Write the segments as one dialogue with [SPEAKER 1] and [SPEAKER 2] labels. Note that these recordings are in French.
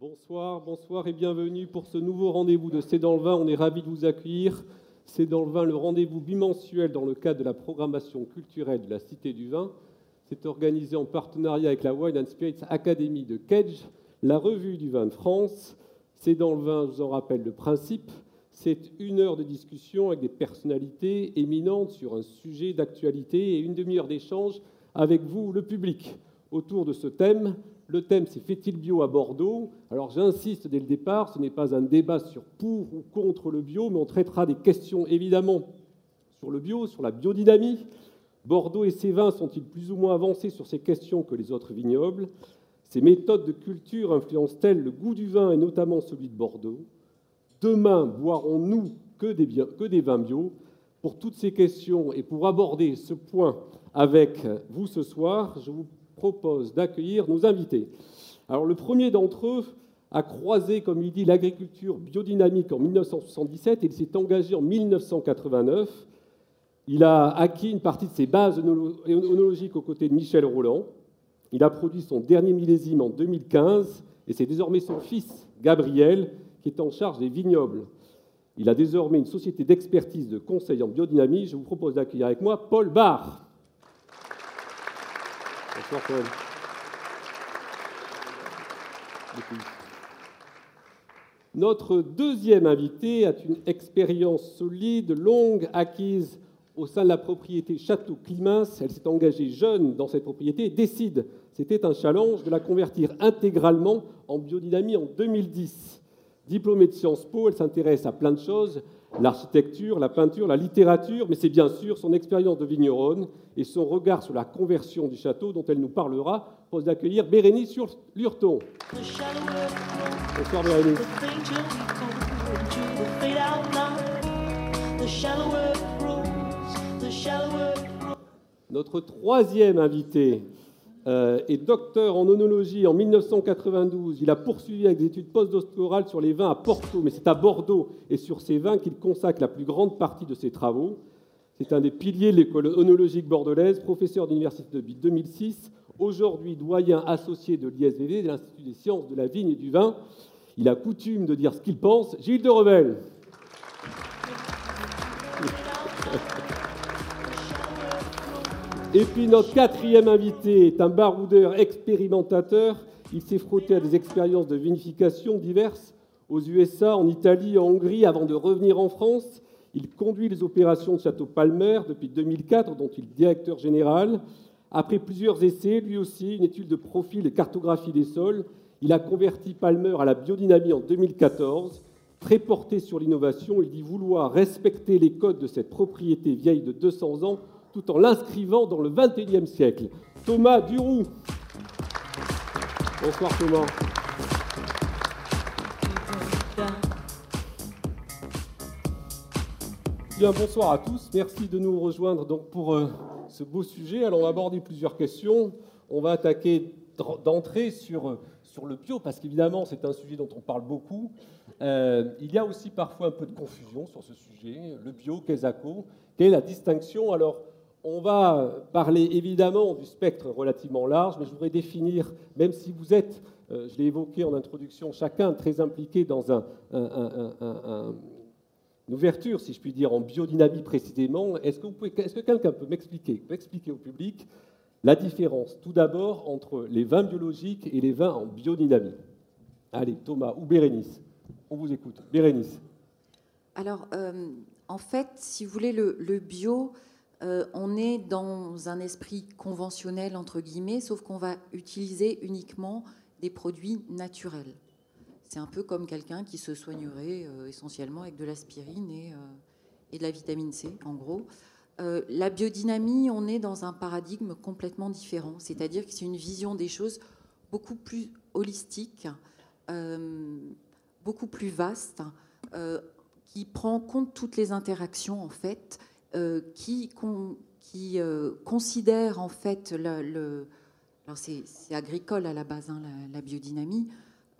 [SPEAKER 1] Bonsoir, bonsoir et bienvenue pour ce nouveau rendez-vous de C'est dans le vin. On est ravis de vous accueillir. C'est dans le vin le rendez-vous bimensuel dans le cadre de la programmation culturelle de la Cité du Vin. C'est organisé en partenariat avec la Wine and Spirits Academy de Kedge, la revue du vin de France. C'est dans le vin, je vous en rappelle le principe. C'est une heure de discussion avec des personnalités éminentes sur un sujet d'actualité et une demi-heure d'échange avec vous, le public, autour de ce thème le thème, c'est Fait-il bio à Bordeaux? Alors j'insiste dès le départ, ce n'est pas un débat sur pour ou contre le bio, mais on traitera des questions évidemment sur le bio, sur la biodynamie. Bordeaux et ses vins sont-ils plus ou moins avancés sur ces questions que les autres vignobles? Ces méthodes de culture influencent-elles le goût du vin et notamment celui de Bordeaux? Demain, boirons-nous que des, que des vins bio? Pour toutes ces questions et pour aborder ce point avec vous ce soir, je vous propose d'accueillir nos invités. Alors le premier d'entre eux a croisé, comme il dit, l'agriculture biodynamique en 1977 et il s'est engagé en 1989. Il a acquis une partie de ses bases œnologiques aux côtés de Michel Roland. Il a produit son dernier millésime en 2015 et c'est désormais son fils, Gabriel, qui est en charge des vignobles. Il a désormais une société d'expertise de conseil en biodynamie. Je vous propose d'accueillir avec moi Paul Barr. Notre deuxième invité a une expérience solide, longue, acquise au sein de la propriété Château Climins. Elle s'est engagée jeune dans cette propriété et décide, c'était un challenge, de la convertir intégralement en biodynamie en 2010. Diplômée de Sciences Po, elle s'intéresse à plein de choses, l'architecture, la peinture, la littérature, mais c'est bien sûr son expérience de vigneronne et son regard sur la conversion du château dont elle nous parlera. Pose d'accueillir Bérénice Lurton. Bonsoir Bérénice. Notre troisième invité euh, est docteur en onologie en 1992. Il a poursuivi avec des études postdoctorales sur les vins à Porto, mais c'est à Bordeaux et sur ces vins qu'il consacre la plus grande partie de ses travaux. C'est un des piliers de l'école onologique bordelaise, professeur d'université depuis 2006, aujourd'hui doyen associé de l'ISVV, de l'Institut des sciences de la vigne et du vin. Il a coutume de dire ce qu'il pense. Gilles de Revel. Et puis notre quatrième invité est un baroudeur expérimentateur. Il s'est frotté à des expériences de vinification diverses aux USA, en Italie, en Hongrie, avant de revenir en France. Il conduit les opérations de Château Palmer depuis 2004, dont il est directeur général. Après plusieurs essais, lui aussi, une étude de profil et cartographie des sols, il a converti Palmer à la biodynamie en 2014. Très porté sur l'innovation, il dit vouloir respecter les codes de cette propriété vieille de 200 ans tout en l'inscrivant dans le XXIe siècle. Thomas Duroux. Bonsoir Thomas. Bien, bonsoir à tous. Merci de nous rejoindre donc pour euh, ce beau sujet. Alors, on va aborder plusieurs questions. On va attaquer d'entrée sur, sur le bio, parce qu'évidemment, c'est un sujet dont on parle beaucoup. Euh, il y a aussi parfois un peu de confusion sur ce sujet. Le bio, qu'est-ce Quelle est la distinction? Alors, on va parler évidemment du spectre relativement large, mais je voudrais définir, même si vous êtes, euh, je l'ai évoqué en introduction, chacun très impliqué dans un, une ouverture, si je puis dire, en biodynamie précisément, est-ce que, est que quelqu'un peut m'expliquer, expliquer au public la différence, tout d'abord, entre les vins biologiques et les vins en biodynamie? Allez, Thomas ou Bérénice, on vous écoute. Bérénice.
[SPEAKER 2] Alors, euh, en fait, si vous voulez, le bio, euh, on est dans un esprit conventionnel, entre guillemets, sauf qu'on va utiliser uniquement des produits naturels. C'est un peu comme quelqu'un qui se soignerait euh, essentiellement avec de l'aspirine et, euh, de la vitamine C, en gros. la biodynamie, on est dans un paradigme complètement différent, c'est-à-dire que c'est une vision des choses beaucoup plus holistique, beaucoup plus vaste, qui prend en compte toutes les interactions en fait euh, qui, qui euh, considère en fait le, alors c'est, agricole à la base, hein, la, biodynamie,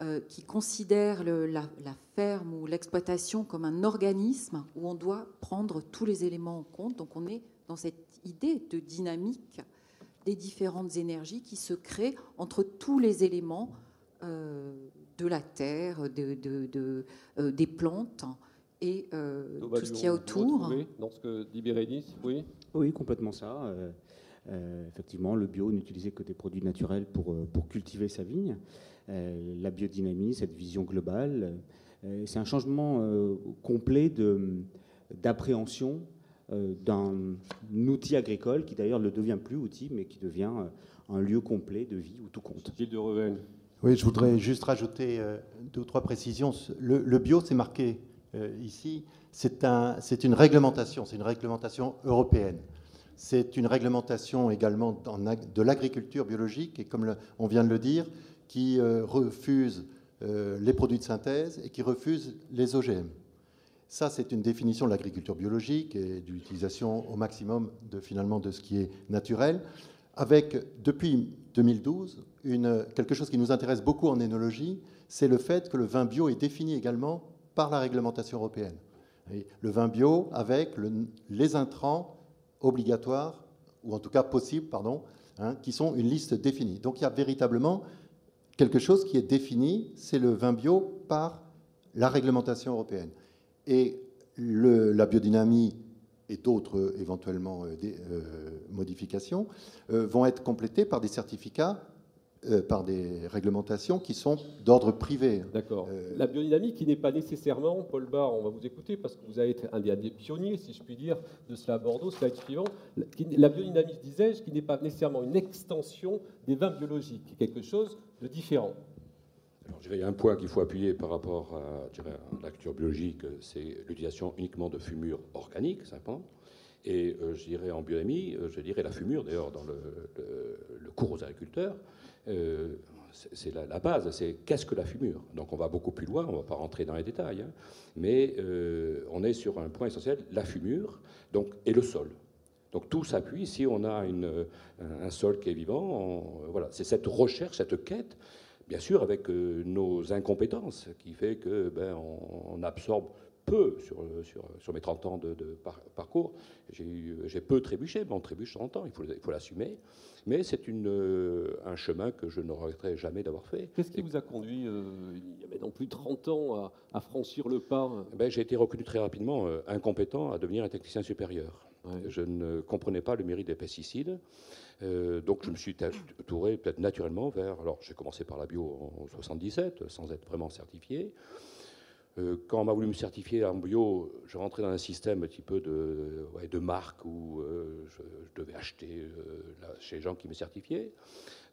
[SPEAKER 2] euh, qui considère la, ferme ou l'exploitation comme un organisme où on doit prendre tous les éléments en compte. Donc on est dans cette idée de dynamique des différentes énergies qui se créent entre tous les éléments de la terre, de, des plantes et tout ce qu'il y a autour.
[SPEAKER 1] Dans ce que dit Bérénice, oui
[SPEAKER 3] Oui, complètement ça. effectivement, le bio n'utilisait que des produits naturels pour, pour cultiver sa vigne. la biodynamie, cette vision globale, c'est un changement complet d'appréhension euh, d'un outil agricole qui d'ailleurs ne devient plus outil, mais qui devient euh, un lieu complet de vie où tout compte.
[SPEAKER 1] Gilles de Reven.
[SPEAKER 4] Oui, je voudrais juste rajouter euh, deux ou trois précisions. Le, bio, c'est marqué ici, c'est un, une réglementation, c'est une réglementation européenne. C'est une réglementation également de l'agriculture biologique, et comme on vient de le dire, qui refuse les produits de synthèse et qui refuse les OGM. Ça, c'est une définition de l'agriculture biologique et de l'utilisation au maximum de, finalement, de ce qui est naturel, avec, depuis 2012, une, quelque chose qui nous intéresse beaucoup en énologie, c'est le fait que le vin bio est défini également par la réglementation européenne. le vin bio avec les intrants obligatoires, ou en tout cas possibles, pardon, hein, qui sont une liste définie. Donc il y a véritablement quelque chose qui est défini, c'est le vin bio par la réglementation européenne. Et la biodynamie et d'autres éventuellement euh, des, euh, modifications euh, vont être complétées par des certificats, par des réglementations qui sont d'ordre privé.
[SPEAKER 1] D'accord. La biodynamie qui n'est pas nécessairement, Paul Barr, on va vous écouter parce que vous avez été un des, pionniers, si je puis dire, de cela à Bordeaux, slide suivant. La biodynamie, disais-je, qui n'est pas nécessairement une extension des vins biologiques, quelque chose de différent
[SPEAKER 5] il y a un point qu'il faut appuyer par rapport à, la culture biologique, c'est l'utilisation uniquement de fumure organique, simplement. Et euh, je dirais en euh, je dirais la fumure, d'ailleurs, dans le, cours aux agriculteurs, euh, c'est la, base, c'est qu'est-ce que la fumure? Donc on va beaucoup plus loin, on ne va pas rentrer dans les détails, hein. mais on est sur un point essentiel, la fumure donc, et le sol. Donc tout s'appuie, si on a un sol qui est vivant, voilà, c'est cette recherche, cette quête bien sûr avec euh, nos incompétences, qui fait que ben, on, absorbe peu sur, sur, sur, mes 30 ans de, parcours. J'ai peu trébuché, mais on trébuche 30 ans, il faut, l'assumer. Mais c'est euh, un chemin que je ne regretterai jamais d'avoir fait.
[SPEAKER 1] Qu'est-ce qui vous a conduit, euh, il y avait non plus 30 ans, à, franchir le pas
[SPEAKER 5] ben, J'ai été reconnu très rapidement incompétent à devenir un technicien supérieur. Je ne comprenais pas le mérite des pesticides. Euh, donc je me suis touré peut-être naturellement vers. Alors j'ai commencé par la bio en 77, sans être vraiment certifié. Euh, quand on m'a voulu me certifier en bio, je rentrais dans un système un petit peu de, marque où euh, je, devais acheter chez les gens qui me certifiaient.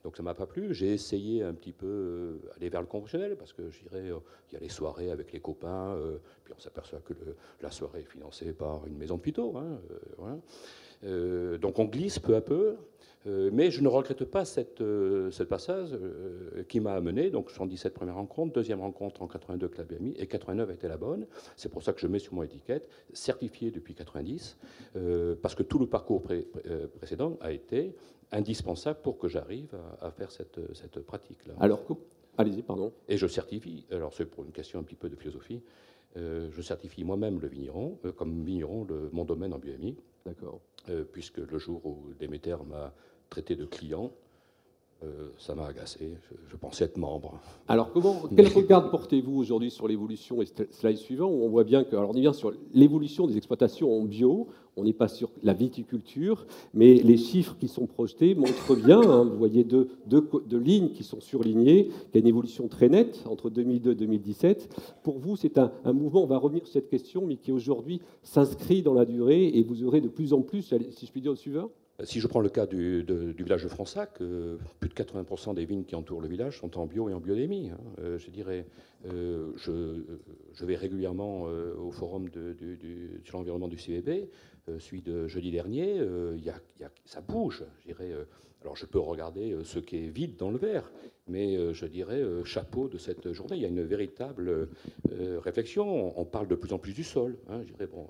[SPEAKER 5] Donc ça m'a pas plu. J'ai essayé un petit peu aller vers le conventionnel parce que je dirais il y a les soirées avec les copains, puis on s'aperçoit que la soirée est financée par une maison de pito. Hein, donc on glisse peu à peu. Euh, mais je ne regrette pas cette, euh, ce passage euh, qui m'a amené, donc 77 première rencontre, deuxième rencontre en 82 avec la BMI, et 89 était la bonne. C'est pour ça que je mets sur mon étiquette, certifié depuis 90, parce que tout le parcours précédent a été indispensable pour que j'arrive à, faire cette, cette pratique-là.
[SPEAKER 1] Alors, allez-y, pardon.
[SPEAKER 5] Et je certifie, alors c'est pour une question un petit peu de philosophie, je certifie moi-même le vigneron, comme vigneron, le, mon domaine en BMI.
[SPEAKER 1] D'accord.
[SPEAKER 5] puisque le jour où Déméter m'a traité de client. Euh, ça m'a agacé. Je, pensais être membre.
[SPEAKER 1] Alors, comment, quel regard portez-vous aujourd'hui sur l'évolution Et slide suivant, où on voit bien que, alors on y vient sur l'évolution des exploitations en bio. On n'est pas sur la viticulture, mais les chiffres qui sont projetés montrent bien. Hein, vous voyez deux, deux, lignes qui sont surlignées. Il y a une évolution très nette entre 2002 et 2017. Pour vous, c'est un, mouvement. On va revenir sur cette question, mais qui aujourd'hui s'inscrit dans la durée, et vous aurez de plus en plus, si je puis dire, au suivant
[SPEAKER 5] si je prends le cas du, village de Fronsac, euh, plus de 80% des vignes qui entourent le village sont en bio et en biodémie. Hein. Euh, je dirais, euh, je, vais régulièrement au forum sur l'environnement du CVB, celui de jeudi dernier, ça bouge. Je alors je peux regarder ce qui est vide dans le verre, mais je dirais chapeau de cette journée. Il y a une véritable réflexion. On, parle de plus en plus du sol. Hein. je dirais, bon,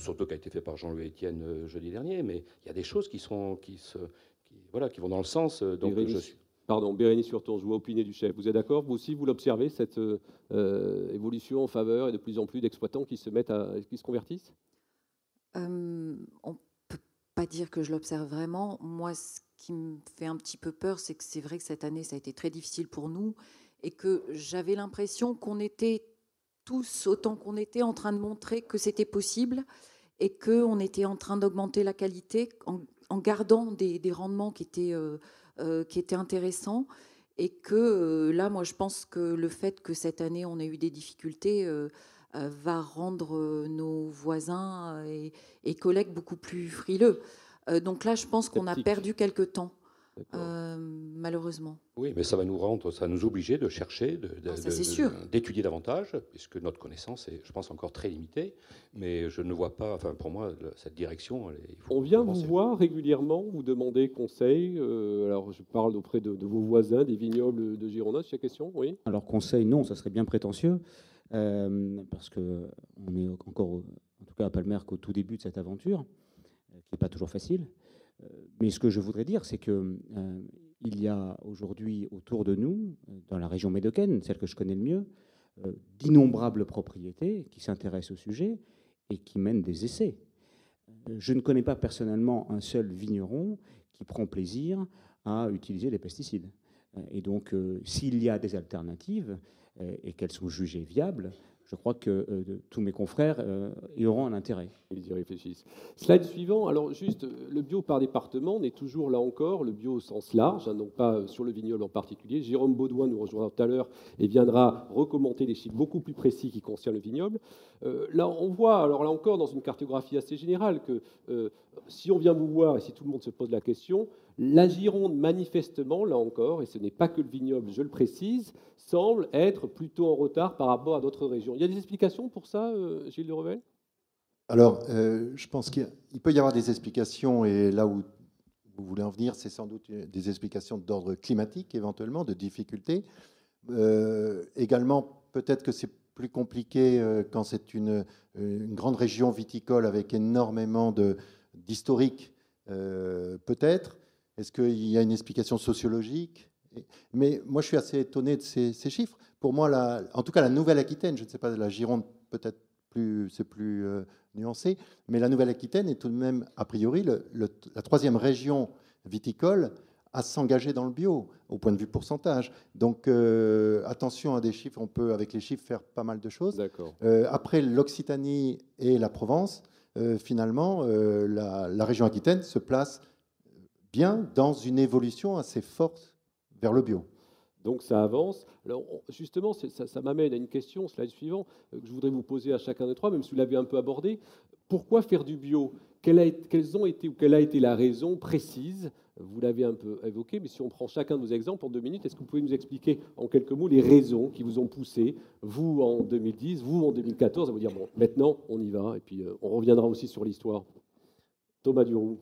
[SPEAKER 5] surtout qui a été fait par Jean-Louis Etienne euh, jeudi dernier, mais il y a des choses qui, sont, qui, se, voilà, qui vont dans le sens. Euh, donc je suis...
[SPEAKER 1] Pardon, Bérénice Surton, je vois opiner du chef. Vous êtes d'accord Vous aussi, vous l'observez, cette euh, évolution en faveur et de plus en plus d'exploitants qui se mettent à, qui se convertissent?
[SPEAKER 2] On ne peut pas dire que je l'observe vraiment. Moi, ce qui me fait un petit peu peur, c'est que c'est vrai que cette année, ça a été très difficile pour nous et que j'avais l'impression qu'on était tous, autant qu'on était, en train de montrer que c'était possible et qu'on était en train d'augmenter la qualité en, gardant des, rendements qui étaient, euh, euh, qui étaient intéressants. Et que euh, là, moi, je pense que le fait que cette année, on ait eu des difficultés va rendre nos voisins et, et, collègues beaucoup plus frileux. donc là, je pense qu'on a perdu quelques temps. Euh, malheureusement.
[SPEAKER 5] Oui, mais ça va nous rendre, ça va nous obliger de chercher,
[SPEAKER 2] ah,
[SPEAKER 5] d'étudier davantage, puisque notre connaissance est, je pense, encore très limitée. Mais je ne vois pas, enfin, pour moi, cette direction.
[SPEAKER 1] On vient vous voir régulièrement, vous demander conseil. Euh, alors, je parle auprès de, vos voisins, des vignobles de Girona, c'est la question, oui.
[SPEAKER 3] Alors, conseil, non, ça serait bien prétentieux, euh, parce que on est encore, en tout cas à Palmer, qu'au tout début de cette aventure, qui n'est pas toujours facile. Mais ce que je voudrais dire, c'est qu'il euh, y a aujourd'hui autour de nous, dans la région médocaine, celle que je connais le mieux, euh, d'innombrables propriétés qui s'intéressent au sujet et qui mènent des essais. Euh, je ne connais pas personnellement un seul vigneron qui prend plaisir à utiliser des pesticides. Et donc, s'il y a des alternatives et qu'elles sont jugées viables, je crois que euh, tous mes confrères euh, y auront un intérêt.
[SPEAKER 1] Ils y réfléchissent. Slide suivant. Alors, juste, le bio par département, on est toujours là encore, le bio au sens large, hein, donc pas sur le vignoble en particulier. Jérôme Baudouin nous rejoindra tout à l'heure et viendra recommenter des chiffres beaucoup plus précis qui concernent le vignoble. Euh, là, on voit, alors là encore, dans une cartographie assez générale, que si on vient vous voir et si tout le monde se pose la question, la Gironde, manifestement, là encore, et ce n'est pas que le vignoble, je le précise, semble être plutôt en retard par rapport à d'autres régions. Il y a des explications pour ça, euh, Gilles de Revel?
[SPEAKER 4] Alors, euh, je pense qu'il peut y avoir des explications, et là où vous voulez en venir, c'est sans doute des explications d'ordre climatique, éventuellement, de difficultés. Euh, également, peut-être que c'est plus compliqué quand c'est une, grande région viticole avec énormément d'historique, peut-être. Est-ce qu'il y a une explication sociologique? Mais moi, je suis assez étonné de ces, chiffres. Pour moi, la, en tout cas, la Nouvelle-Aquitaine, je ne sais pas, la Gironde, peut-être plus, c'est plus euh, nuancé, mais la Nouvelle-Aquitaine est tout de même, a priori, la troisième région viticole à s'engager dans le bio, au point de vue pourcentage. Donc, euh, attention à des chiffres, on peut, avec les chiffres, faire pas mal de choses. Euh, après l'Occitanie et la Provence, finalement, la, la, région Aquitaine se place bien dans une évolution assez forte vers le bio.
[SPEAKER 1] Donc ça avance. Alors justement, ça, m'amène à une question, slide suivant, euh, que je voudrais vous poser à chacun de trois, même si vous l'avez un peu abordé. Pourquoi faire du bio? Quelle, quelles ont été, ou quelle a été la raison précise? Vous l'avez un peu évoqué, mais si on prend chacun de vos exemples en deux minutes, est-ce que vous pouvez nous expliquer en quelques mots les raisons qui vous ont poussé, vous en 2010, vous en 2014, à vous dire, bon, maintenant on y va, et puis euh, on reviendra aussi sur l'histoire. Thomas Duroux.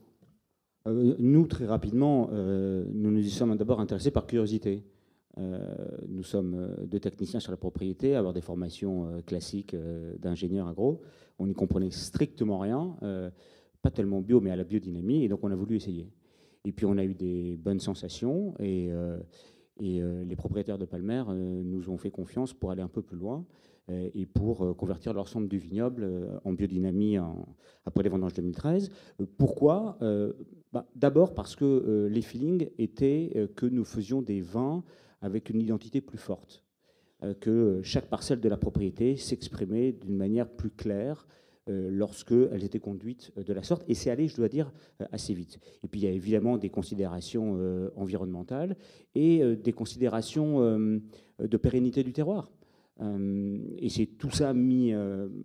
[SPEAKER 3] Euh, nous, très rapidement, euh, nous nous y sommes d'abord intéressés par curiosité. Euh, nous sommes deux techniciens sur la propriété, avoir des formations classiques d'ingénieurs agro. On n'y comprenait strictement rien, pas tellement bio, mais à la biodynamie, et donc on a voulu essayer. Et puis on a eu des bonnes sensations, et, et les propriétaires de Palmer nous ont fait confiance pour aller un peu plus loin et pour convertir l'ensemble du vignoble en biodynamie après les vendanges 2013. Pourquoi? Bah, d'abord parce que euh, les feelings étaient euh, que nous faisions des vins avec une identité plus forte, euh, que chaque parcelle de la propriété s'exprimait d'une manière plus claire lorsqu'elles étaient conduites de la sorte. Et c'est allé, je dois dire, assez vite. Et puis il y a évidemment des considérations environnementales et des considérations de pérennité du terroir. et c'est tout ça mis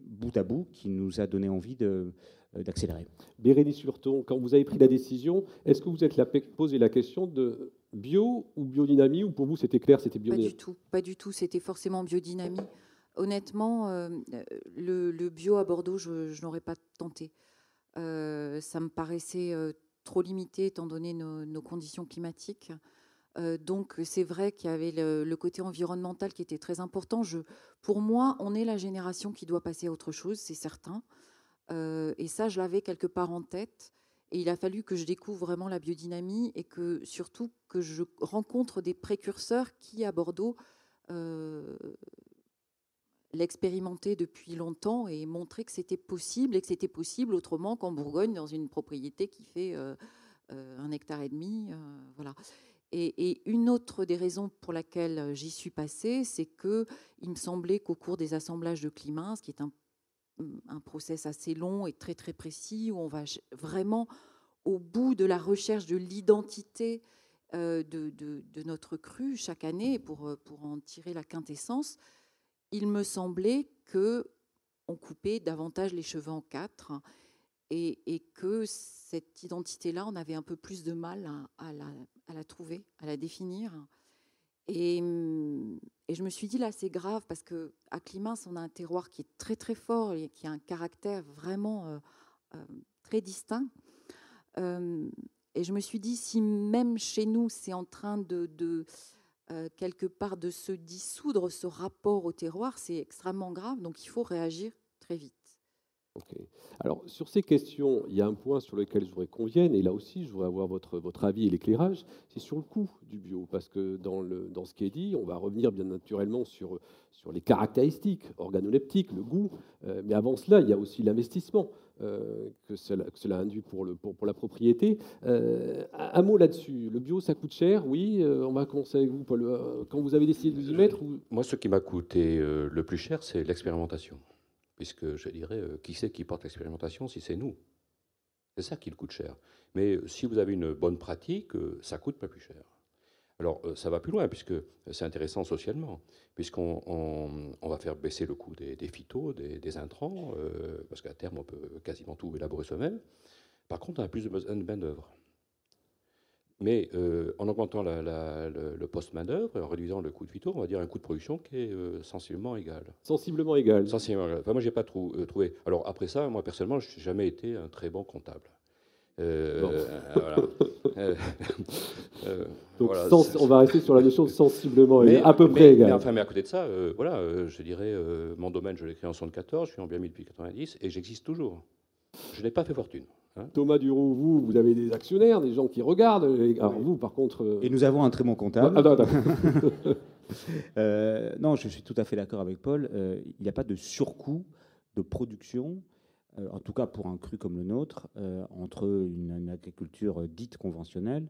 [SPEAKER 3] bout à bout qui nous a donné envie de, d'accélérer.
[SPEAKER 1] Bérénice Lurton, quand vous avez pris la décision, est-ce que vous êtes posé la question de bio ou biodynamie ou pour vous c'était clair, c'était biodynamie
[SPEAKER 2] Pas du tout, pas du tout, c'était forcément biodynamie. Honnêtement, euh, le, bio à Bordeaux, je, n'aurais pas tenté. Euh, ça me paraissait trop limité étant donné nos, conditions climatiques. donc c'est vrai qu'il y avait le, côté environnemental qui était très important. Je, pour moi, on est la génération qui doit passer à autre chose, c'est certain. Euh, et ça, je l'avais quelque part en tête. Et il a fallu que je découvre vraiment la biodynamie et que surtout que je rencontre des précurseurs qui, à Bordeaux, euh, l'expérimentaient depuis longtemps et montraient que c'était possible et que c'était possible autrement qu'en Bourgogne, dans une propriété qui fait euh, un hectare et demi. voilà. Et, une autre des raisons pour laquelle j'y suis passée, c'est que il me semblait qu'au cours des assemblages de climat, ce qui est un, un process assez long et très très précis, où on va vraiment au bout de la recherche de l'identité euh, de, de, notre cru chaque année pour, euh, pour en tirer la quintessence, il me semblait que on coupait davantage les cheveux en quatre et, et que cette identité-là, on avait un peu plus de mal à, la, à, la, trouver, à la définir. Et, et je me suis dit là, c'est grave parce que à Climins, on a un terroir qui est très très fort et qui a un caractère vraiment euh, très distinct. Et je me suis dit, si même chez nous, c'est en train de, euh, quelque part de se dissoudre ce rapport au terroir, c'est extrêmement grave. Donc il faut réagir très vite.
[SPEAKER 1] Alors, sur ces questions, il y a un point sur lequel je voudrais qu'on vienne, et là aussi, je voudrais avoir votre, votre avis et l'éclairage, c'est sur le coût du bio, parce que dans, le, dans ce qui est dit, on va revenir bien naturellement sur, sur les caractéristiques organoleptiques, le goût, euh, mais avant cela, il y a aussi l'investissement. Euh, que, cela, induit pour, le, pour, la propriété. Euh, un mot là-dessus. Le bio, ça coûte cher, oui. on va commencer avec vous, Paul. Quand vous avez décidé de vous y mettre
[SPEAKER 5] Moi, ce qui m'a coûté le plus cher, c'est l'expérimentation puisque je dirais, euh, qui c'est qui porte l'expérimentation si c'est nous? C'est ça qui le coûte cher. Mais euh, si vous avez une bonne pratique, euh, ça coûte pas plus cher. Alors, ça va plus loin, puisque c'est intéressant socialement, puisqu'on on, va faire baisser le coût des, phytos, des, intrants, parce qu'à terme, on peut quasiment tout élaborer soi-même. Par contre, on a plus de main-d'œuvre. Mais euh, en augmentant le, poste main-d'œuvre, en réduisant le coût de phyto, on va dire un coût de production qui est euh, sensiblement égal.
[SPEAKER 1] Sensiblement égal.
[SPEAKER 5] Sensiblement égal. Enfin, moi, j'ai pas euh, trouvé. Alors après ça, moi personnellement, je n'ai jamais été un très bon comptable.
[SPEAKER 1] Donc, on va rester sur la notion de sensiblement égal, à peu près égal.
[SPEAKER 5] Mais, enfin, mais à côté de ça, voilà, je dirais, mon domaine, je l'ai créé en 74, je suis en bien depuis 90 et j'existe toujours. Je n'ai pas fait fortune.
[SPEAKER 1] Hein Thomas Duroux, vous, vous avez des actionnaires, des gens qui regardent. Alors vous, par contre. Euh,
[SPEAKER 3] et nous avons un très bon comptable.
[SPEAKER 1] Ah,
[SPEAKER 3] euh, non, je suis tout à fait d'accord avec Paul. Euh, il n'y a pas de surcoût de production, en tout cas pour un cru comme le nôtre, entre une, agriculture dite conventionnelle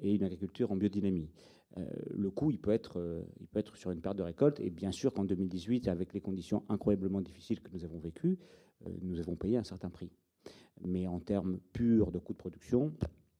[SPEAKER 3] et une agriculture en biodynamie. le coût, il peut, être, il peut être sur une perte de récolte. Et bien sûr qu'en 2018, avec les conditions incroyablement difficiles que nous avons vécues, nous avons payé un certain prix mais en termes purs de coût de production,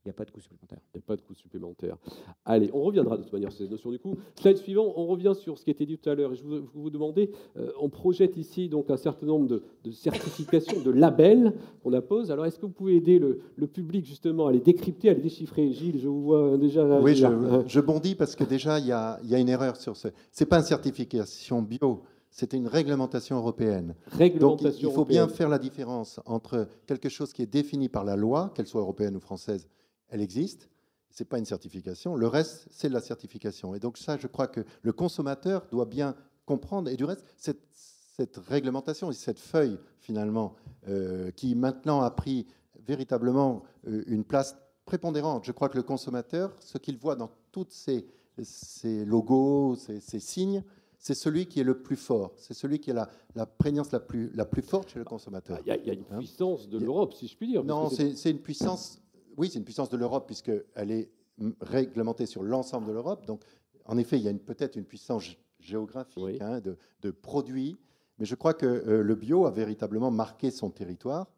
[SPEAKER 3] il n'y a pas de coût supplémentaire.
[SPEAKER 1] Il n'y a pas de coût supplémentaire. Allez, on reviendra de toute manière sur cette notion du coût. Slide suivant, on revient sur ce qui a été dit tout à l'heure. Et je vous, vous demandais, euh, on projette ici donc un certain nombre de, certifications, de labels qu'on appose. Alors, est-ce que vous pouvez aider le, public justement à les décrypter, à les déchiffrer? Gilles, je vous vois déjà.
[SPEAKER 4] Oui, je, bondis parce que déjà, il y a, il y a une erreur sur ce. Ce n'est pas une certification bio c'était une réglementation européenne. Donc il faut bien faire la différence entre quelque chose qui est défini par la loi, qu'elle soit européenne ou française, elle existe, ce n'est pas une certification, le reste, c'est de la certification. Et donc ça, je crois que le consommateur doit bien comprendre, et du reste, cette, cette réglementation et cette feuille, finalement, euh, qui maintenant a pris véritablement euh, une place prépondérante, je crois que le consommateur, ce qu'il voit dans tous ces, ces logos, ces, ces signes, c'est celui qui est le plus fort, c'est celui qui a la, la prégnance la plus, la plus forte chez le consommateur.
[SPEAKER 1] Il y, a, une hein puissance de l'Europe, si je puis dire.
[SPEAKER 4] Non, c'est une puissance, oui, c'est une puissance de l'Europe, puisqu'elle est réglementée sur l'ensemble de l'Europe. Donc, en effet, il y a peut-être une puissance géographique hein, de, produits, mais je crois que euh, le bio a véritablement marqué son territoire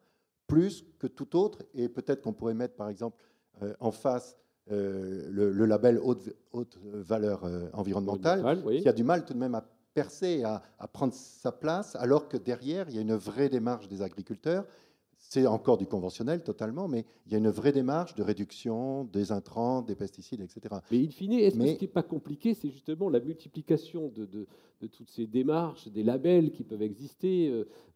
[SPEAKER 4] plus que tout autre, et peut-être qu'on pourrait mettre, par exemple, euh, en face euh, le, label haute, haute valeur euh, environnementale, qui a du mal tout de même à percer, à, à, prendre sa place, alors que derrière, il y a une vraie démarche des agriculteurs. C'est encore du conventionnel totalement, mais il y a une vraie démarche de réduction des intrants, des pesticides, etc.
[SPEAKER 1] Mais in fine, est-ce que ce qui n'est pas compliqué, c'est justement la multiplication de, de, toutes ces démarches, des labels qui peuvent exister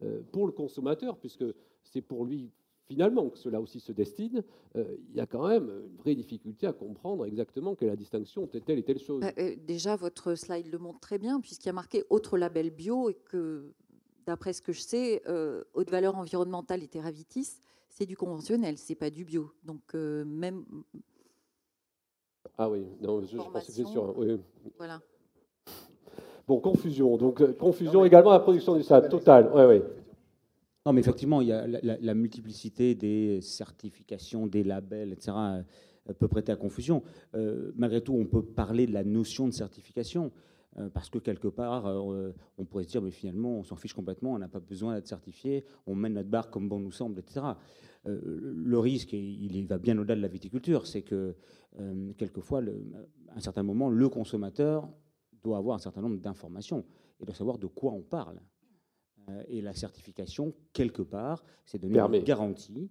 [SPEAKER 1] euh, pour le consommateur, puisque c'est pour lui finalement que cela aussi se destine, euh, il y a quand même une vraie difficulté à comprendre exactement quelle est la distinction entre telle et telle chose. Bah,
[SPEAKER 2] euh, déjà, votre slide le montre très bien, puisqu'il y a marqué autre label bio et que, d'après ce que je sais, euh, haute valeur environnementale et Terravitis, c'est du conventionnel, c'est pas du bio. Donc, même.
[SPEAKER 1] Ah oui, non, je, pense que c'est sûr. Oui.
[SPEAKER 2] Voilà.
[SPEAKER 1] Bon, confusion. Donc, confusion également à la production du sable, total. Oui, oui.
[SPEAKER 3] Non, mais effectivement, il y a la, multiplicité des certifications, des labels, etc. peut prêter à confusion. malgré tout, on peut parler de la notion de certification. Parce que quelque part, on pourrait se dire, mais finalement, on s'en fiche complètement, on n'a pas besoin d'être certifié, on mène notre barque comme bon nous semble, etc. Le risque, il va bien au-delà de la viticulture, c'est que quelquefois, à un certain moment, le consommateur doit avoir un certain nombre d'informations et doit savoir de quoi on parle. Euh, et la certification, quelque part, c'est donner une garantie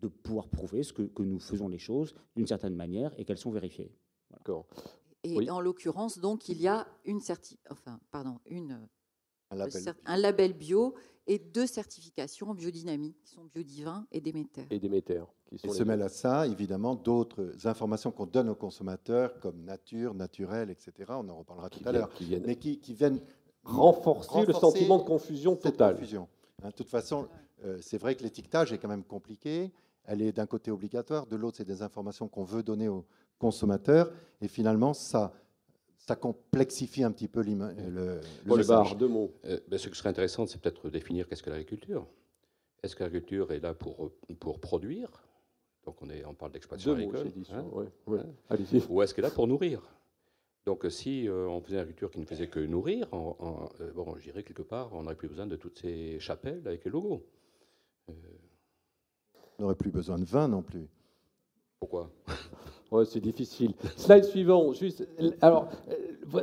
[SPEAKER 3] de pouvoir prouver ce que, nous faisons les choses d'une certaine manière et qu'elles sont vérifiées.
[SPEAKER 2] D'accord. Et en l'occurrence, donc, il y a une certi enfin, pardon, une, un, label. un label bio et deux certifications en biodynamie, qui sont Biodivin et Déméter.
[SPEAKER 1] Et Déméter.
[SPEAKER 4] Qui sont et se mêlent à ça, évidemment, d'autres informations qu'on donne aux consommateurs, comme nature, naturel, etc. On en reparlera tout à l'heure. Mais qui, qui viennent
[SPEAKER 1] renforcer, le sentiment de confusion totale.
[SPEAKER 4] Confusion. Hein, de toute façon, euh, c'est vrai que l'étiquetage est quand même compliqué. Elle est d'un côté obligatoire, de l'autre, c'est des informations qu'on veut donner aux consommateurs. Et finalement, ça, ça complexifie un petit peu le,
[SPEAKER 1] le, le deux mots.
[SPEAKER 5] Euh, ben, ce qui serait intéressant, c'est peut-être définir qu'est-ce que l'agriculture. Est-ce que l'agriculture est là pour, pour produire? Donc on, est, on parle d'exploitation agricole. Hein? hein? Ou est-ce qu'elle est là pour nourrir? Donc si euh, on faisait une agriculture qui ne faisait que nourrir, en, euh, bon, j'irais quelque part, on n'aurait plus besoin de toutes ces chapelles avec les logos.
[SPEAKER 4] Euh, on n'aurait plus besoin de vin non plus.
[SPEAKER 5] Pourquoi?
[SPEAKER 1] ouais, C'est difficile. Slide suivant. Alors,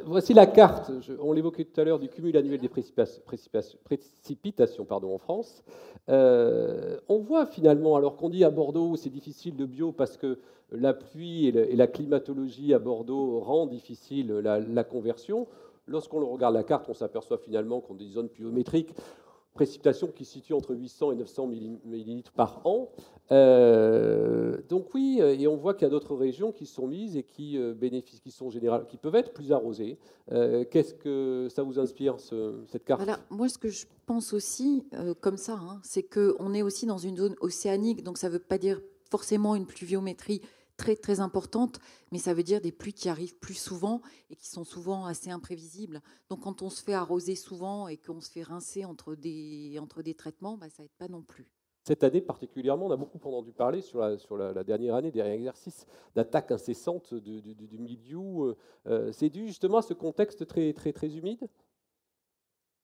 [SPEAKER 1] voici la carte. on l'évoquait tout à l'heure du cumul annuel des précipitations, en France. on voit finalement, alors qu'on dit à Bordeaux, c'est difficile de bio parce que la pluie et, la climatologie à Bordeaux rend difficile la, conversion. Lorsqu'on regarde la carte, on s'aperçoit finalement qu'on a des zones pluviométriques, précipitations qui se situent entre 800 et 900 millilitres par an. Euh, donc oui, et on voit qu'il y a d'autres régions qui sont mises et qui euh, bénéficient, qui sont générales, qui peuvent être plus arrosées. Euh, qu'est-ce que ça vous inspire cette carte?
[SPEAKER 2] Moi, ce que je pense aussi, comme ça, hein, c'est qu'on est aussi dans une zone océanique, donc ça ne veut pas dire forcément une pluviométrie très très importante, mais ça veut dire des pluies qui arrivent plus souvent et qui sont souvent assez imprévisibles. Donc quand on se fait arroser souvent et qu'on se fait rincer entre des, entre des traitements, bah, ça n'aide pas non plus.
[SPEAKER 1] Cette année particulièrement, on a beaucoup entendu parler sur la, sur la, dernière année des exercices d'attaque incessante du, milieu. Euh, euh, c'est dû justement à ce contexte très, très, très humide?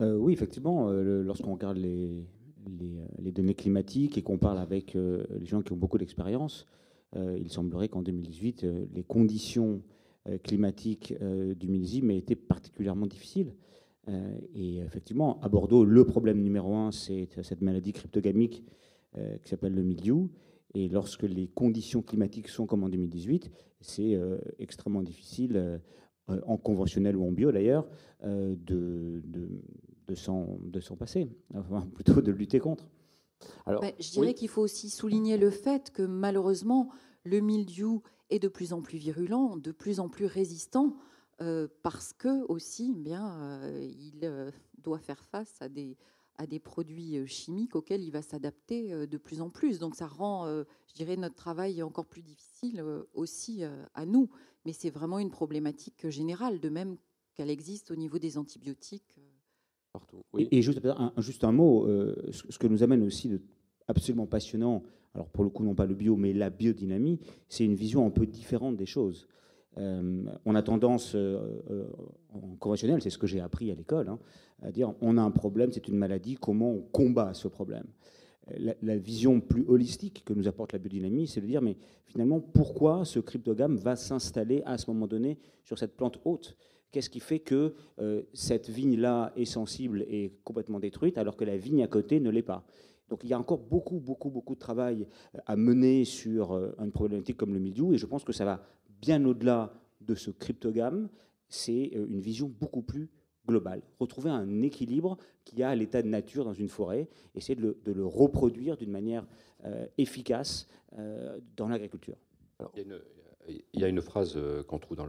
[SPEAKER 3] Euh, Oui, effectivement. Lorsqu'on regarde les, les, les, données climatiques et qu'on parle avec les gens qui ont beaucoup d'expérience, euh, il semblerait qu'en 2018, euh, les conditions euh, climatiques du millésime aient été particulièrement difficiles. et effectivement, à Bordeaux, le problème numéro un, c'est cette maladie cryptogamique qui s'appelle le mildiou. Et lorsque les conditions climatiques sont comme en 2018, c'est extrêmement difficile, en conventionnel ou en bio d'ailleurs, de, de, de s'en passer, enfin, plutôt de lutter contre.
[SPEAKER 2] Alors, ben, je dirais qu'il faut aussi souligner le fait que malheureusement, le mildiou est de plus en plus virulent, de plus en plus résistant, euh, parce que aussi, eh bien, euh, il euh, doit faire face à des, à des produits chimiques auxquels il va s'adapter de plus en plus. Donc ça rend, je dirais, notre travail encore plus difficile aussi à nous. Mais c'est vraiment une problématique générale, de même qu'elle existe au niveau des antibiotiques.
[SPEAKER 3] Et, juste, un, juste, un, mot, euh, ce, que nous amène aussi de absolument passionnant, alors pour le coup non pas le bio, mais la biodynamie, c'est une vision un peu différente des choses. Euh, on a tendance, euh, en conventionnel, c'est ce que j'ai appris à l'école, hein, à dire on a un problème, c'est une maladie, comment on combat ce problème? La, la, vision plus holistique que nous apporte la biodynamie, c'est de dire mais finalement pourquoi ce cryptogame va s'installer à ce moment donné sur cette plante haute? Qu'est-ce qui fait que euh, cette vigne-là est sensible et complètement détruite, alors que la vigne à côté ne l'est pas? Donc il y a encore beaucoup, beaucoup, beaucoup de travail euh, à mener sur euh, une problématique comme le mildiou, et je pense que ça va bien au-delà de ce cryptogame. C'est une vision beaucoup plus globale. Retrouver un équilibre qui a l'état de nature dans une forêt, essayer de le, reproduire d'une manière efficace dans l'agriculture.
[SPEAKER 5] Il y a une phrase euh, qu'on trouve dans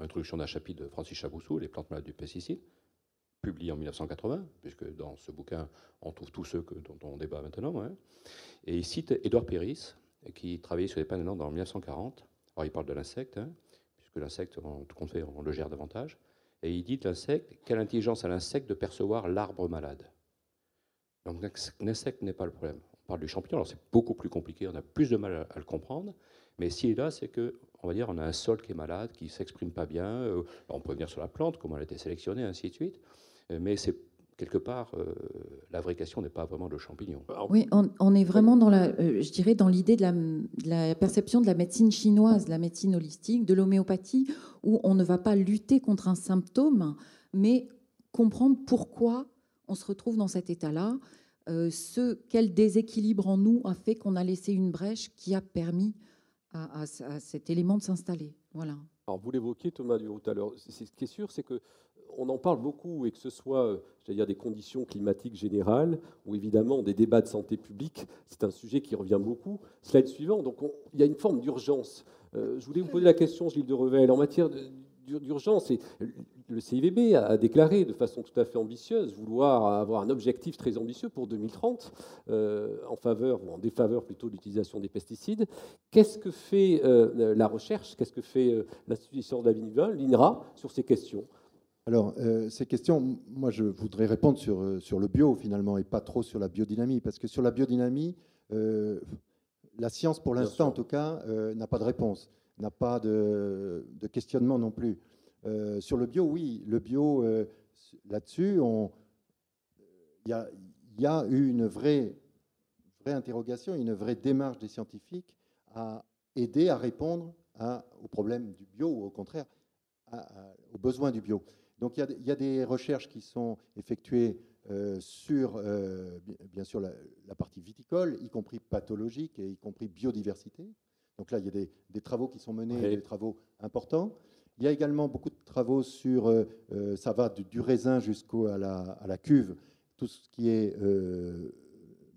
[SPEAKER 5] l'introduction d'un chapitre de Francis Chaboussou, Les plantes malades du pesticide, publié en 1980, puisque dans ce bouquin, on trouve tous ceux dont on débat maintenant. Hein. Et il cite Édouard Péris, qui travaillait sur les panneaux dans 1940. Alors, il parle de l'insecte, hein, puisque l'insecte, en tout compte on le gère davantage. Et il dit l'insecte Quelle intelligence a l'insecte de percevoir l'arbre malade Donc, l'insecte n'est pas le problème. On parle du champignon, alors c'est beaucoup plus compliqué, on a plus de mal à le comprendre. Mais si est là, c'est que, on va dire, on a un sol qui est malade, qui ne s'exprime pas bien. Euh, on peut venir sur la plante, comment elle a été sélectionnée, ainsi de suite. Euh, mais c'est quelque part, euh, la vraie question n'est pas vraiment le champignon.
[SPEAKER 2] Oui, on, est vraiment dans la, je dirais, dans l'idée de la, de la, perception de la médecine chinoise, de la médecine holistique, de l'homéopathie, où on ne va pas lutter contre un symptôme, mais comprendre pourquoi on se retrouve dans cet état-là, euh, ce, quel déséquilibre en nous a fait qu'on a laissé une brèche qui a permis à, cet élément de s'installer. Voilà.
[SPEAKER 1] Alors vous l'évoquiez Thomas Duroux tout à l'heure. Ce qui est sûr, c'est que on en parle beaucoup, et que ce soit euh, dire, des conditions climatiques générales ou évidemment des débats de santé publique, c'est un sujet qui revient beaucoup. Slide suivant, donc il y a une forme d'urgence. Euh, je voulais vous poser la question, Gilles de Revel, en matière d'urgence. Et le CIVB a déclaré de façon tout à fait ambitieuse vouloir avoir un objectif très ambitieux pour 2030 euh, en faveur ou en défaveur plutôt de l'utilisation des pesticides. Qu'est-ce que fait euh, la recherche? Qu'est-ce que fait euh, l'Institut des sciences de la vie l'INRA, sur ces questions?
[SPEAKER 4] Alors, ces questions, moi, je voudrais répondre sur, sur le bio, finalement, et pas trop sur la biodynamie, parce que sur la biodynamie, la science, pour l'instant, en tout cas, n'a pas de réponse n'a pas de, questionnement non plus. Euh, sur le bio, oui, le bio, euh, là-dessus, il y, a, eu une vraie, vraie interrogation, une vraie démarche des scientifiques à aider à répondre aux problèmes du bio ou au contraire aux besoins du bio. Donc il y, a, des recherches qui sont effectuées euh, sur, bien sûr, la, partie viticole, y compris pathologique et y compris biodiversité. Donc là, il y a des, travaux qui sont menés, des travaux importants. Il y a également beaucoup de travaux sur, euh, euh, ça va du, raisin jusqu'à la, à la cuve, tout ce qui est euh,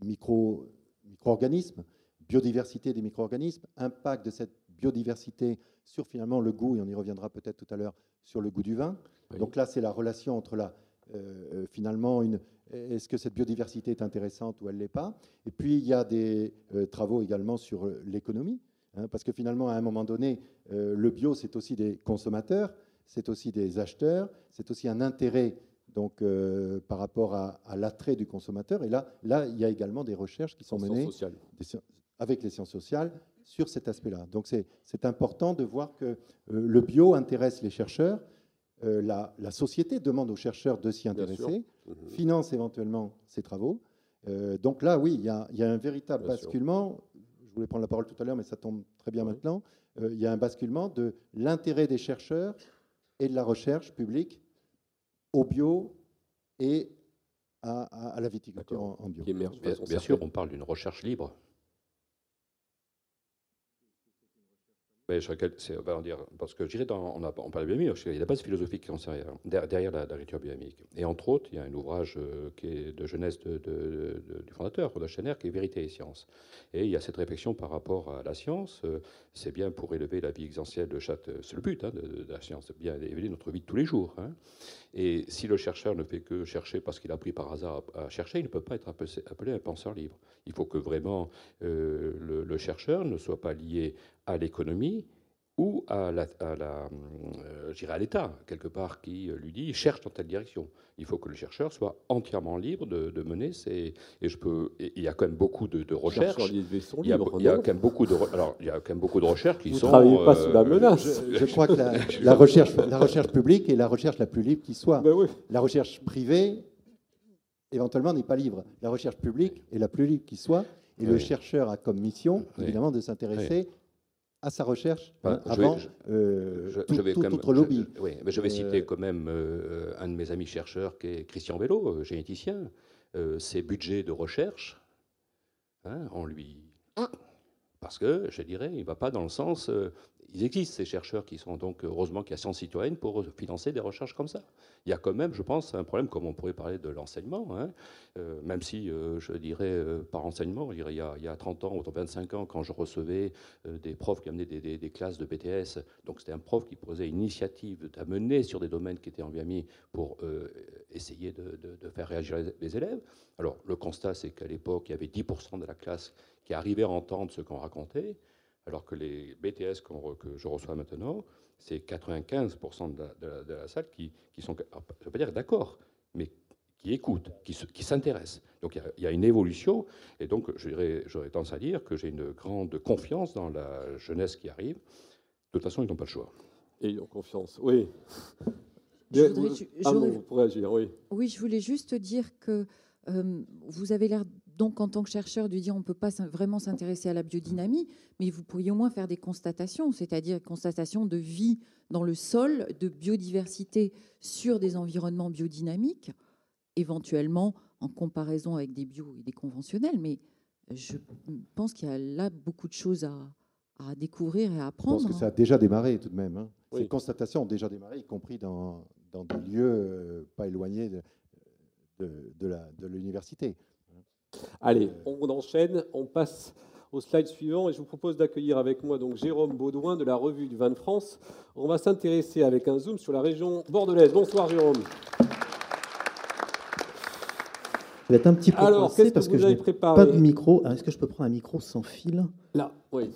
[SPEAKER 4] micro, micro-organismes, biodiversité des micro-organismes, impact de cette biodiversité sur finalement le goût, et on y reviendra peut-être tout à l'heure sur le goût du vin. Donc là, c'est la relation entre la, finalement une, est-ce que cette biodiversité est intéressante ou elle ne l'est pas? Et puis il y a des travaux également sur l'économie. Hein, parce que finalement, à un moment donné, euh, le bio, c'est aussi des consommateurs, c'est aussi des acheteurs, c'est aussi un intérêt donc, euh, par rapport à, l'attrait du consommateur. Et là, là, il y a également des recherches qui sont menées avec les sciences sociales sur cet aspect-là. Donc c'est important de voir que euh, le bio intéresse les chercheurs, la, société demande aux chercheurs de s'y intéresser, mhm. finance éventuellement ces travaux. donc là, oui, il y a, un véritable basculement voulais prendre la parole tout à l'heure, mais ça tombe très bien maintenant, euh, il y a un basculement de l'intérêt des chercheurs et de la recherche publique au bio et à, la viticulture en, bio.
[SPEAKER 5] bien sûr, on parle d'une recherche libre. Parce que je dirais, on, parle de biochimie, il y a des bases philosophiques qui sont derrière la, la biochimique. Et entre autres, il y a un ouvrage euh, qui est de jeunesse de, du fondateur, de Schener, qui est Vérité et science. Et il y a cette réflexion par rapport à la science. Euh, c'est bien pour élever la vie existentielle de chaque. C'est le but hein, de, la science, bien élever notre vie de tous les jours. Hein. Et si le chercheur ne fait que chercher parce qu'il a pris par hasard à, chercher, il ne peut pas être appelé, un penseur libre. Il faut que vraiment euh, le chercheur ne soit pas lié à l'économie ou à la, à la euh, à l'État, quelque part, qui euh, lui dit cherche dans telle direction. Il faut que le chercheur soit entièrement libre de, mener ses. Et je peux. il y a quand même beaucoup de, recherches. Il y, a, il y a quand même beaucoup de. Alors, il y a quand même beaucoup de recherches qui
[SPEAKER 1] Vous
[SPEAKER 5] sont.
[SPEAKER 1] Ne travaillez pas sous la euh, menace.
[SPEAKER 4] Je, crois que la, recherche, la recherche publique est la recherche la plus libre qui soit.
[SPEAKER 1] Ben oui.
[SPEAKER 4] La recherche privée, éventuellement, n'est pas libre. La recherche publique est la plus libre qui soit. Et le chercheur a comme mission, évidemment, de s'intéresser à sa recherche hein, avant euh, je vais, tout, autre lobby.
[SPEAKER 5] oui, mais je vais euh, citer quand même euh, un de mes amis chercheurs qui est Christian Vélo, généticien. ses budgets de recherche, hein, on lui... Parce que, je dirais, il ne va pas dans le sens il existe ces chercheurs qui sont donc, heureusement qu'il y a Sciences citoyennes pour financer des recherches comme ça. Il y a quand même, je pense, un problème, comme on pourrait parler de l'enseignement, hein. euh, même si, euh, je dirais, euh, par enseignement, il y, a, il y, a, 30 ans ou 25 ans, quand je recevais des profs qui amenaient des, classes de BTS, donc c'était un prof qui posait une initiative d'amener sur des domaines qui étaient en mis pour essayer de, faire réagir les élèves. Alors, le constat, c'est qu'à l'époque, il y avait 10% de la classe qui arrivait à entendre ce qu'on racontait. Alors que les BTS que je reçois maintenant, c'est 95% de la, salle qui, sont, je ne veux pas dire d'accord, mais qui écoute, qui s'intéresse. Donc il y, a une évolution, et donc j'aurais tendance à dire que j'ai une grande confiance dans la jeunesse qui arrive. De toute façon, ils n'ont pas le choix.
[SPEAKER 1] Et ils ont confiance, oui.
[SPEAKER 2] Je voudrais,
[SPEAKER 1] ah vous agir, oui.
[SPEAKER 2] Oui, je voulais juste dire que euh, vous avez l'air donc en tant que chercheur de dire on ne peut pas vraiment s'intéresser à la biodynamie, mais vous pourriez au moins faire des constatations, c'est-à-dire constatations de vie dans le sol, de biodiversité sur des environnements biodynamiques, éventuellement en comparaison avec des bio et des conventionnels, mais je pense qu'il y a là beaucoup de choses à, découvrir et à apprendre.
[SPEAKER 4] Je pense que ça a déjà démarré tout de même. Hein. Ces constatations ont déjà démarré, y compris dans, dans des lieux euh, pas éloignés de, de, l'université.
[SPEAKER 1] Allez, on enchaîne, on passe au slide suivant et je vous propose d'accueillir avec moi donc Jérôme Baudouin de la revue du vin de France. On va s'intéresser avec un zoom sur la région bordelaise. Bonsoir Jérôme.
[SPEAKER 6] Je vais être un petit peu
[SPEAKER 1] Alors, qu'est-ce
[SPEAKER 6] parce
[SPEAKER 1] que,
[SPEAKER 6] je
[SPEAKER 1] n'ai préparé
[SPEAKER 6] pas de micro. Est-ce que je peux prendre un micro sans fil?
[SPEAKER 1] Là, oui.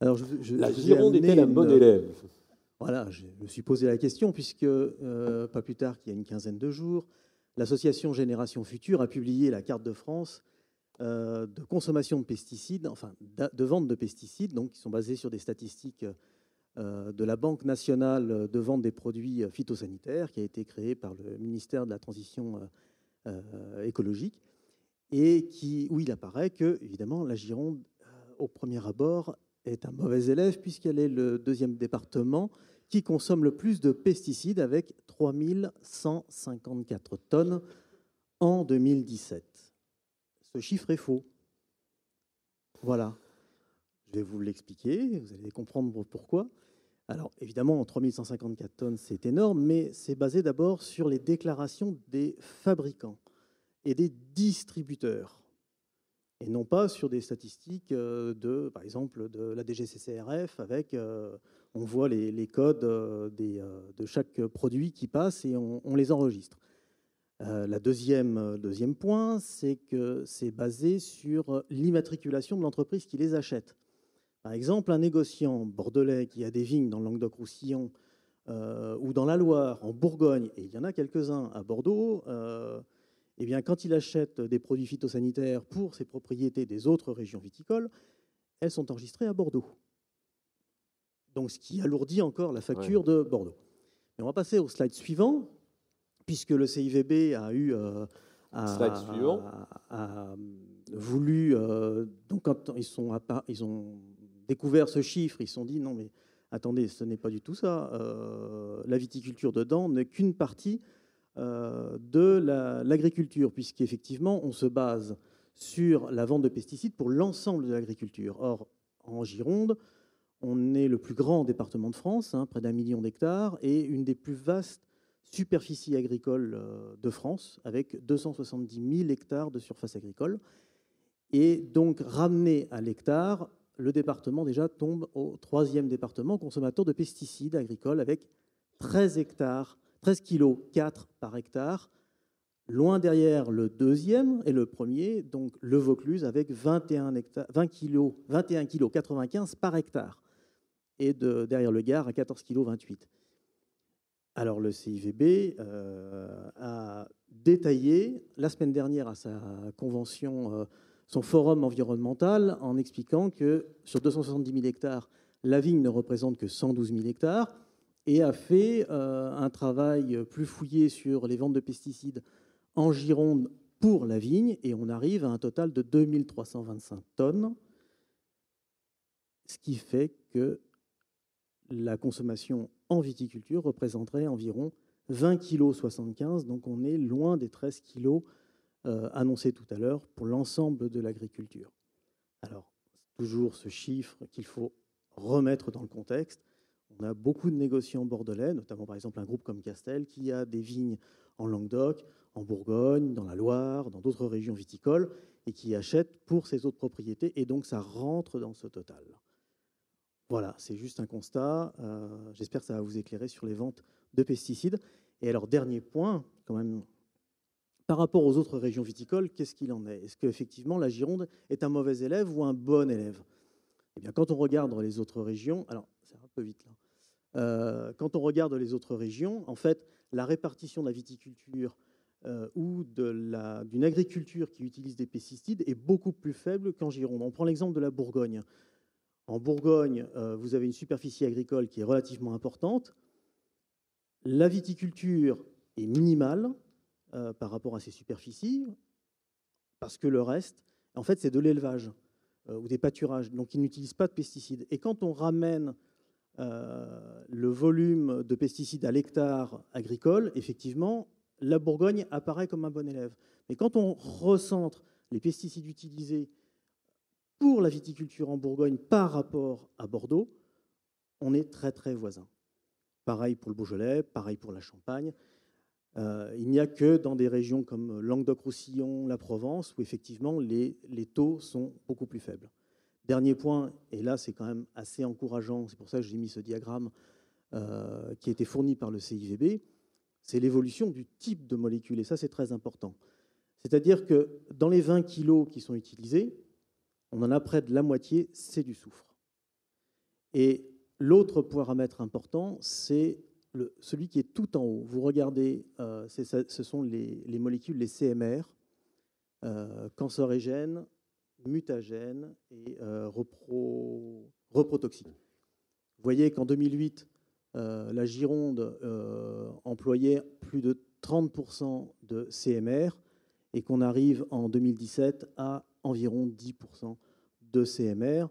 [SPEAKER 6] Alors, je,
[SPEAKER 1] la Gironde était la bonne élève
[SPEAKER 6] voilà, je me suis posé la question, puisque euh, pas plus tard qu'il y a une quinzaine de jours, l'association Génération Future a publié la carte de France euh, de consommation de pesticides, enfin de vente de pesticides, donc qui sont basées sur des statistiques euh, de la Banque nationale de vente des produits phytosanitaires, qui a été créée par le ministère de la Transition écologique, et où il apparaît que, évidemment, la Gironde, au premier abord, est un mauvais élève, puisqu'elle est le deuxième département qui consomme le plus de pesticides avec 3154 tonnes en 2017. Ce chiffre est faux. Voilà. Je vais vous l'expliquer, vous allez comprendre pourquoi. Alors évidemment, 3154 tonnes, c'est énorme, mais c'est basé d'abord sur les déclarations des fabricants et des distributeurs, et non pas sur des statistiques euh, de, par exemple, de la DGCCRF avec euh, on voit les, codes euh, de chaque produit qui passe et on, les enregistre. Euh, la deuxième, deuxième point, c'est que c'est basé sur l'immatriculation de l'entreprise qui les achète. Par exemple, un négociant bordelais qui a des vignes dans le Languedoc-Roussillon ou dans la Loire, en Bourgogne, et il y en a quelques-uns à Bordeaux, eh bien, quand il achète des produits phytosanitaires pour ses propriétés des autres régions viticoles, elles sont enregistrées à Bordeaux donc ce qui alourdit encore la facture de Bordeaux. on va passer au slide suivant, puisque le CIVB a eu euh, voulu euh, donc quand ils sont ils ont découvert ce chiffre, ils se sont dit non mais attendez, ce n'est pas du tout ça. Euh, la viticulture dedans n'est qu'une partie de l'agriculture, puisqu'effectivement on se base sur la vente de pesticides pour l'ensemble de l'agriculture. Or en Gironde, on est le plus grand département de France, hein, près d'un million d'hectares, et une des plus vastes superficies agricoles euh, de France, avec 270 000 hectares de surface agricole. Et donc, ramené à l'hectare, le département déjà tombe au troisième département consommateur de pesticides agricoles, avec 13 hectares, 13 kg 4 par hectare, loin derrière le deuxième et le premier, donc le Vaucluse, avec 21, hectares, 20 kg, 21 kg 95 par hectare et de, derrière le Gard à 14,28 kg. Alors le CIVB euh, a détaillé la semaine dernière à sa convention, euh, son forum environnemental, en expliquant que sur 270 000 hectares, la vigne ne représente que 112 000 hectares et a fait euh, un travail plus fouillé sur les ventes de pesticides en Gironde pour la vigne et on arrive à un total de 2325 tonnes, ce qui fait que la consommation en viticulture représenterait environ 20 kg 75, donc on est loin des 13 kg euh, annoncés tout à l'heure pour l'ensemble de l'agriculture. Alors, toujours ce chiffre qu'il faut remettre dans le contexte. On a beaucoup de négociants bordelais, notamment par exemple un groupe comme Castel, qui a des vignes en Languedoc, en Bourgogne, dans la Loire, dans d'autres régions viticoles, et qui achètent pour ses autres propriétés, et donc ça rentre dans ce total. Voilà, c'est juste un constat. Euh, j'espère que ça va vous éclairer sur les ventes de pesticides. Et alors, dernier point, quand même, par rapport aux autres régions viticoles, qu'est-ce qu'il en est? Est-ce qu'effectivement la Gironde est un mauvais élève ou un bon élève? Eh bien, quand on regarde les autres régions, alors un peu vite là. quand on regarde les autres régions, en fait, la répartition de la viticulture ou d'une agriculture qui utilise des pesticides est beaucoup plus faible qu'en Gironde. On prend l'exemple de la Bourgogne. En Bourgogne, vous avez une superficie agricole qui est relativement importante. La viticulture est minimale par rapport à ces superficies, parce que le reste, en fait, c'est de l'élevage ou des pâturages, donc ils n'utilisent pas de pesticides. Et quand on ramène le volume de pesticides à l'hectare agricole, effectivement, la Bourgogne apparaît comme un bon élève. Mais quand on recentre les pesticides utilisés pour la viticulture en Bourgogne par rapport à Bordeaux, on est très très voisin. Pareil pour le Beaujolais, pareil pour la Champagne. Euh, il n'y a que dans des régions comme Languedoc-Roussillon, la Provence, où effectivement les, taux sont beaucoup plus faibles. Dernier point, et là c'est quand même assez encourageant, c'est pour ça que j'ai mis ce diagramme euh, qui a été fourni par le CIVB, c'est l'évolution du type de molécule, et ça c'est très important. C'est-à-dire que dans les 20 kilos qui sont utilisés, on en a près de la moitié, c'est du soufre. Et l'autre paramètre important, c'est celui qui est tout en haut. Vous regardez, euh, ce sont les, molécules, les CMR, euh, cancérigènes, mutagènes et euh, repro, reprotoxiques. Vous voyez qu'en 2008, euh, la Gironde employait plus de 30% de CMR et qu'on arrive en 2017 à environ 10% de CMR,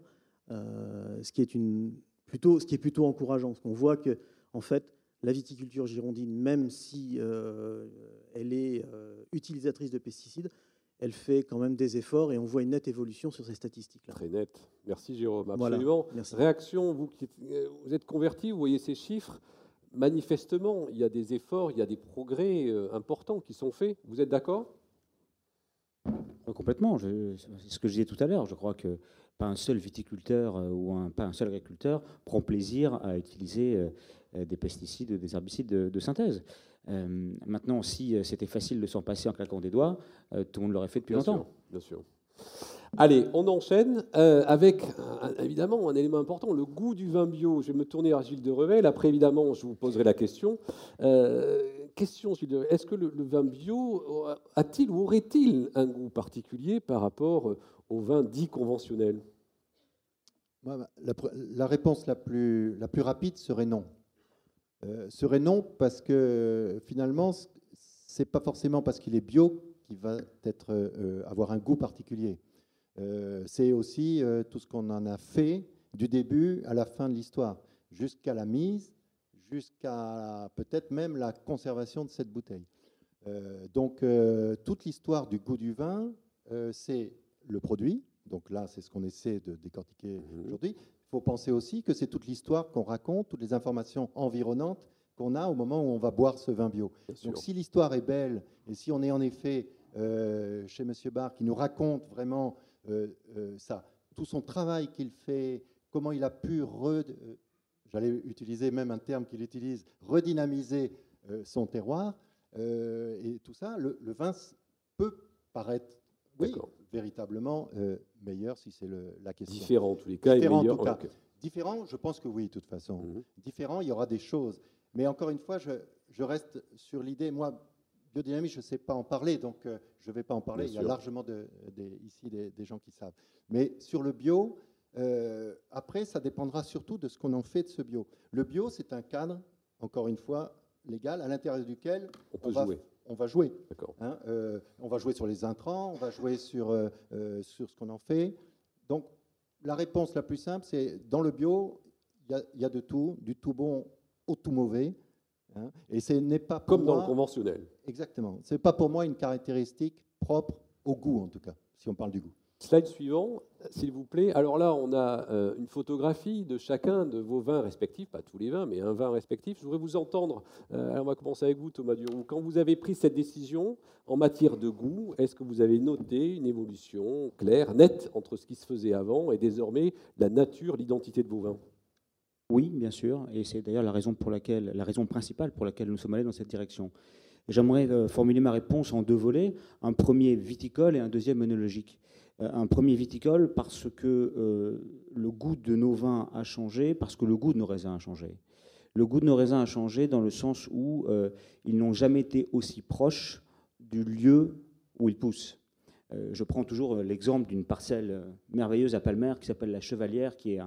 [SPEAKER 6] ce, qui est plutôt, encourageant, parce qu'on voit que en fait, la viticulture girondine, même si euh, elle est euh, utilisatrice de pesticides, elle fait quand même des efforts et on voit une nette évolution sur ces statistiques-là.
[SPEAKER 1] Très nette. Merci Jérôme. Absolument. Réaction, vous qui euh, vous êtes converti, vous voyez ces chiffres. Manifestement, il y a des efforts, il y a des progrès importants qui sont faits. Vous êtes d'accord?
[SPEAKER 3] Complètement. C'est ce que je disais tout à l'heure. Je crois que pas un seul viticulteur ou un, pas un seul agriculteur prend plaisir à utiliser euh, des pesticides, des herbicides de, synthèse. Euh, maintenant, si euh, c'était facile de s'en passer en claquant des doigts, tout le monde l'aurait fait depuis longtemps.
[SPEAKER 1] bien sûr. Allez, on enchaîne avec évidemment un élément important, le goût du vin bio. Je vais me tourner vers Gilles de Revel. Après, évidemment, je vous poserai la question. question, Gilles de Est-ce que le, vin bio a-t-il ou aurait-il un goût particulier par rapport au vin dit conventionnel?
[SPEAKER 4] La, la, réponse la plus, la plus rapide serait non. Euh, serait non parce que finalement, c'est pas forcément parce qu'il est bio qu'il va être, euh, avoir un goût particulier. Euh, c'est aussi tout ce qu'on en a fait du début à la fin de l'histoire, jusqu'à la mise, jusqu'à peut-être même la conservation de cette bouteille. donc toute l'histoire du goût du vin, c'est le produit. Donc là, c'est ce qu'on essaie de décortiquer mmh aujourd'hui. Il faut penser aussi que c'est toute l'histoire qu'on raconte, toutes les informations environnantes qu'on a au moment où on va boire ce vin bio. Donc si l'histoire est belle et si on est en effet euh, chez M. Barr qui nous raconte vraiment euh, euh, ça, tout son travail qu'il fait, comment il a pu, j'allais utiliser même un terme qu'il utilise, redynamiser son terroir et tout ça, le, vin peut paraître, oui, véritablement meilleur si c'est la question.
[SPEAKER 1] Différent en tous les cas Différent, meilleur.
[SPEAKER 4] En Différent, je pense que oui, de toute façon. Mhm. Différent, il y aura des choses. Mais encore une fois, je, reste sur l'idée, moi, biodynamie, je ne sais pas en parler, donc euh, je ne vais pas en parler. il y a largement de, ici des, gens qui savent. Mais sur le bio, euh, après, ça dépendra surtout de ce qu'on en fait de ce bio. Le bio, c'est un cadre, encore une fois, légal, à l'intérieur duquel
[SPEAKER 1] on, peut jouer
[SPEAKER 4] on va jouer. Hein, euh, on va jouer sur les intrants, on va jouer sur, euh, euh, sur ce qu'on en fait. Donc, la réponse la plus simple, c'est dans le bio, il y, a de tout, du tout bon au tout mauvais. Hein, et ce n'est pas
[SPEAKER 1] comme dans le conventionnel.
[SPEAKER 4] Exactement. Ce n'est pas pour moi une caractéristique propre au goût, en tout cas, si on parle du goût.
[SPEAKER 1] Slide suivant, s'il vous plaît. Alors là, on a euh, une photographie de chacun de vos vins respectifs, pas tous les vins, mais un vin respectif. Je voudrais vous entendre. Euh, on va commencer avec vous, Thomas Duroux. Quand vous avez pris cette décision en matière de goût, est-ce que vous avez noté une évolution claire, nette entre ce qui se faisait avant et désormais la nature, l'identité de vos vins?
[SPEAKER 3] Oui, bien sûr. Et c'est d'ailleurs la raison la raison principale pour laquelle nous sommes allés dans cette direction. J'aimerais euh, formuler ma réponse en deux volets, un premier viticole et un deuxième œnologique. Euh, un premier viticole parce que euh, le goût de nos vins a changé, parce que le goût de nos raisins a changé. Le goût de nos raisins a changé dans le sens où ils n'ont jamais été aussi proches du lieu où ils poussent. je prends toujours l'exemple d'une parcelle merveilleuse à Palmer qui s'appelle la Chevalière, qui est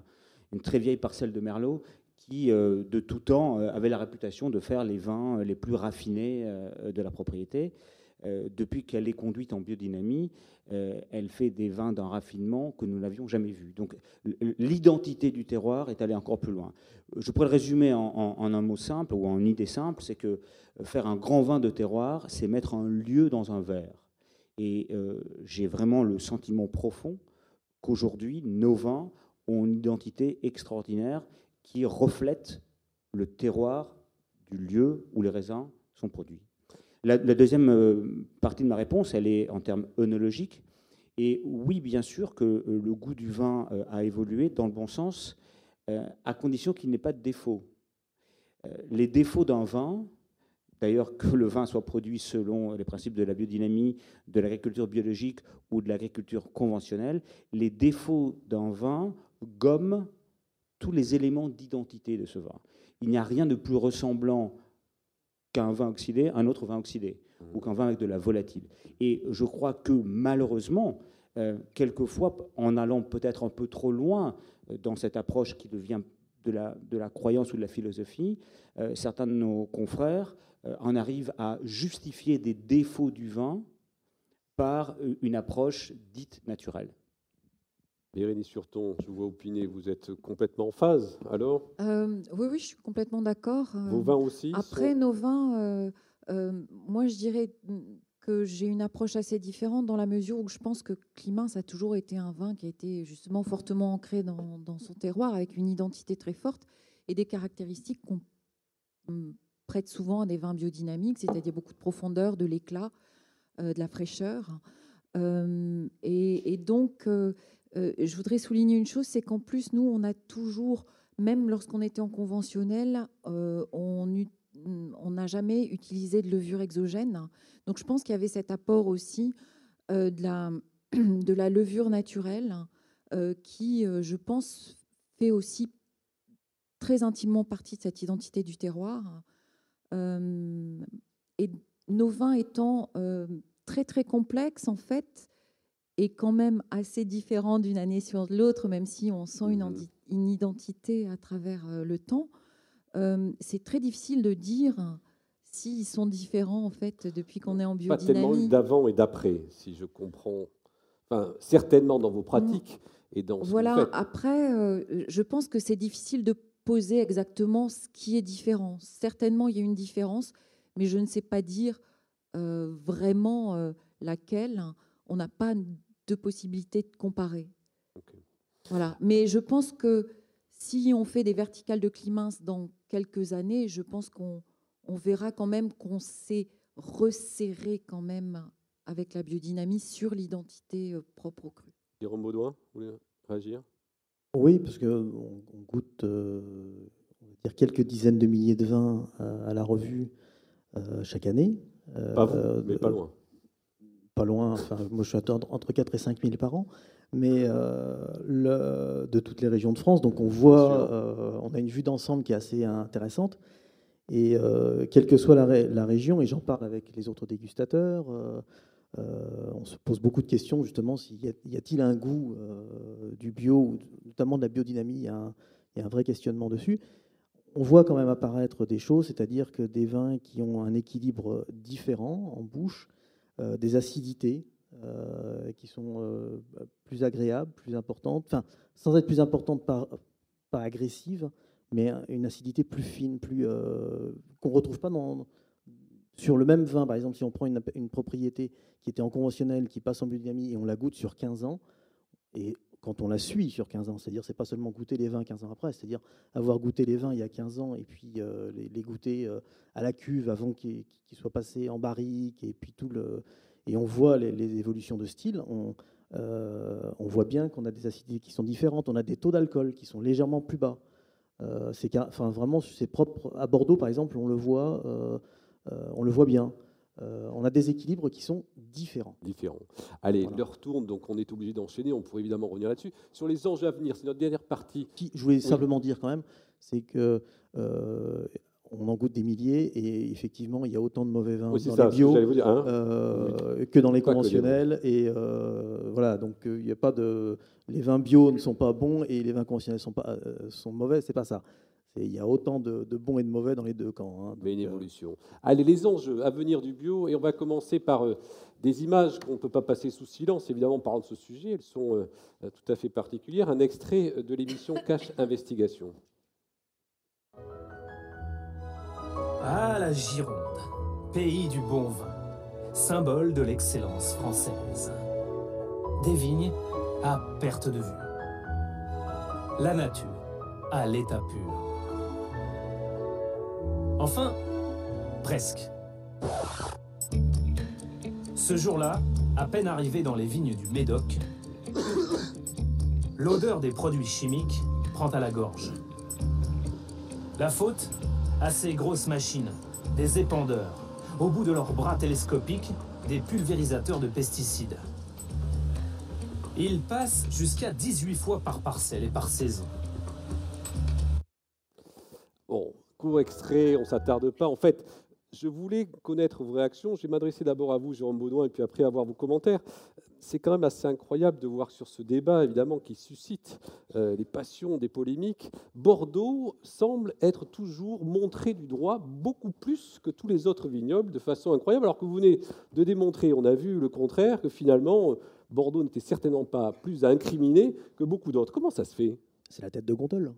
[SPEAKER 3] une très vieille parcelle de Merlot, qui, de tout temps, avait la réputation de faire les vins les plus raffinés de la propriété. Euh, depuis qu'elle est conduite en biodynamie, euh, elle fait des vins d'un raffinement que nous n'avions jamais vu. Donc l'identité du terroir est allée encore plus loin. Je pourrais le résumer en, un mot simple ou en une idée simple, c'est que euh, faire un grand vin de terroir, c'est mettre un lieu dans un verre. Et j'ai vraiment le sentiment profond qu'aujourd'hui, nos vins ont une identité extraordinaire qui reflète le terroir du lieu où les raisins sont produits. La, deuxième euh, partie de ma réponse, elle est en termes œnologiques. Et oui, bien sûr que euh, le goût du vin euh, a évolué dans le bon sens, à condition qu'il n'ait pas de défauts. Les défauts d'un vin, d'ailleurs que le vin soit produit selon les principes de la biodynamie, de l'agriculture biologique ou de l'agriculture conventionnelle, les défauts d'un vin gomment tous les éléments d'identité de ce vin. Il n'y a rien de plus ressemblant qu'un vin oxydé, un autre vin oxydé, ou qu'un vin avec de la volatile. Et je crois que malheureusement, euh, quelquefois, en allant peut-être un peu trop loin euh, dans cette approche qui devient de la, de la croyance ou de la philosophie, euh, certains de nos confrères en arrivent à justifier des défauts du vin par une approche dite naturelle.
[SPEAKER 1] Bérénice Surton, je vous vois opiner, vous êtes complètement en phase, alors?
[SPEAKER 2] Euh, Oui, oui, je suis complètement d'accord.
[SPEAKER 1] Euh, Vos vins aussi
[SPEAKER 2] Après, nos vins, euh, moi je dirais que j'ai une approche assez différente dans la mesure où je pense que Climat, ça a toujours été un vin qui a été justement fortement ancré dans, son terroir, avec une identité très forte et des caractéristiques qu'on prête souvent à des vins biodynamiques, c'est-à-dire beaucoup de profondeur, de l'éclat, de la fraîcheur. et, donc, euh, je voudrais souligner une chose, c'est qu'en plus, nous, on a toujours, même lorsqu'on était en conventionnel, euh, on n'a jamais utilisé de levure exogène. Donc je pense qu'il y avait cet apport aussi euh, de la levure naturelle qui, je pense, fait aussi très intimement partie de cette identité du terroir. et nos vins étant très très complexes, en fait, est quand même assez différent d'une année sur l'autre, même si on sent une, mmh une identité à travers euh, le temps. Euh, c'est très difficile de dire s'ils sont différents en fait depuis qu'on est en biodynamie.
[SPEAKER 1] Pas tellement d'avant et d'après, si je comprends. Enfin, certainement dans vos pratiques et dans. Ce
[SPEAKER 2] voilà.
[SPEAKER 1] Que vous faites.
[SPEAKER 2] Après, euh, je pense que c'est difficile de poser exactement ce qui est différent. Certainement, il y a une différence, mais je ne sais pas dire vraiment laquelle on n'a pas de possibilité de comparer. Voilà. Mais je pense que si on fait des verticales de Climins dans quelques années, je pense qu'on verra quand même qu'on s'est resserré quand même avec la biodynamie sur l'identité euh, propre au cru.
[SPEAKER 1] Jérôme Baudouin, vous voulez réagir?
[SPEAKER 6] Oui, parce qu'on on goûte euh, dire quelques dizaines de milliers de vins euh, à la revue chaque année.
[SPEAKER 1] Pas vous, mais pas loin
[SPEAKER 6] pas loin, enfin, moi je suis entre 4 et 5 000 par an, mais euh, le, de toutes les régions de France. Donc on voit, euh, on a une vue d'ensemble qui est assez intéressante. Et euh, quelle que soit la, la région, et j'en parle avec les autres dégustateurs, on se pose beaucoup de questions justement s'il y a-t-il un goût du bio, notamment de la biodynamie, il y, a un, il y, a un, vrai questionnement dessus. On voit quand même apparaître des choses, c'est-à-dire que des vins qui ont un équilibre différent en bouche, des acidités euh, qui sont euh, plus agréables, plus importantes, enfin, sans être plus importantes, pas, pas agressives, mais une acidité plus fine, plus qu'on ne retrouve pas dans, sur le même vin. Par exemple, si on prend une, une, propriété qui était en conventionnel, qui passe en biodynamie et on la goûte sur 15 ans, et quand on la suit sur 15 ans, c'est-à-dire c'est pas seulement goûter les vins 15 ans après, c'est-à-dire avoir goûté les vins il y a 15 ans et puis euh, les, goûter euh, à la cuve avant qu'ils soient passés en barrique et puis tout le et on voit les, évolutions de style, on, euh, on voit bien qu'on a des acidités qui sont différentes, on a des taux d'alcool qui sont légèrement plus bas. c'est enfin vraiment c'est propre à Bordeaux par exemple, on le voit, on le voit bien. Euh, on a des équilibres qui sont différents.
[SPEAKER 1] Différents. Allez, l'heure tourne, donc on est obligé d'enchaîner. On pourrait évidemment revenir là-dessus. Sur les enjeux à venir, c'est notre dernière partie.
[SPEAKER 6] je voulais simplement dire quand même, c'est que on en goûte des milliers et effectivement, il y a autant de mauvais vins dans les bio hein. euh, que dans les conventionnels. Et euh, voilà, donc euh, il n'y a pas de. Les vins bio ne sont pas bons et les vins conventionnels sont, pas, sont mauvais, c'est pas ça. Il y a autant de, bons et de mauvais dans les deux camps.
[SPEAKER 1] Hein, Mais une évolution. Allez, les enjeux à venir du bio, et on va commencer par des images qu'on ne peut pas passer sous silence, évidemment, en parlant de ce sujet, elles sont tout à fait particulières. Un extrait de l'émission Cache Investigation.
[SPEAKER 7] Ah, la Gironde, pays du bon vin, symbole de l'excellence française. Des vignes à perte de vue. La nature à l'état pur. Enfin, presque. Ce jour-là, à peine arrivé dans les vignes du Médoc, l'odeur des produits chimiques prend à la gorge. La faute à ces grosses machines, des épandeurs, au bout de leurs bras télescopiques, des pulvérisateurs de pesticides. Ils passent jusqu'à 18 fois par parcelle et par saison.
[SPEAKER 1] Court extrait, on s'attarde pas. En fait, je voulais connaître vos réactions. Je vais m'adresser d'abord à vous, Jérôme Baudouin, et puis après avoir vos commentaires c'est quand même assez incroyable de voir sur ce débat, évidemment, qui suscite euh, des passions, des polémiques, Bordeaux semble être toujours montré du droit beaucoup plus que tous les autres vignobles, de façon incroyable, alors que vous venez de démontrer, on a vu le contraire, que finalement, Bordeaux n'était certainement pas plus incriminé que beaucoup d'autres. Comment ça se fait?
[SPEAKER 6] C'est la tête de gondole.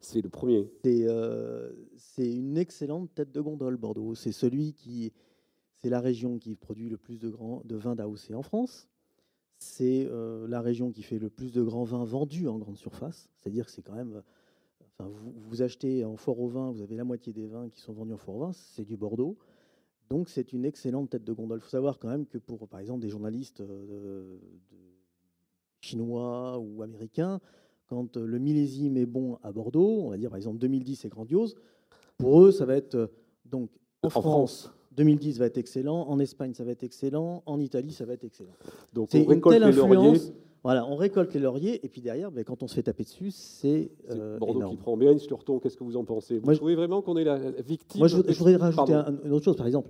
[SPEAKER 1] C'est le premier.
[SPEAKER 6] Euh, c'est une excellente tête de gondole, Bordeaux. C'est celui qui... C'est la région qui produit le plus de, grands, de vins d'AOC en France c'est euh, la région qui fait le plus de grands vins vendus en grande surface. C'est-à-dire que c'est quand même. Enfin, vous, achetez en fort au vin, vous avez la moitié des vins qui sont vendus en fort au vin, c'est du Bordeaux. Donc c'est une excellente tête de gondole. Il faut savoir quand même que pour, par exemple, des journalistes euh, chinois ou américains, quand le millésime est bon à Bordeaux, on va dire par exemple 2010 c'est grandiose, pour eux ça va être euh, donc en, France 2010 va être excellent, en Espagne ça va être excellent, en Italie ça va être excellent.
[SPEAKER 1] Donc on récolte les lauriers.
[SPEAKER 6] Voilà, on récolte les lauriers et puis derrière, ben, quand on se fait taper dessus, c'est
[SPEAKER 1] euh, Bordeaux qui prend bien. Lurton, qu'est-ce que vous en pensez? Vous trouvez vraiment qu'on est la victime
[SPEAKER 6] Moi, je, voudrais rajouter une autre chose. Par exemple,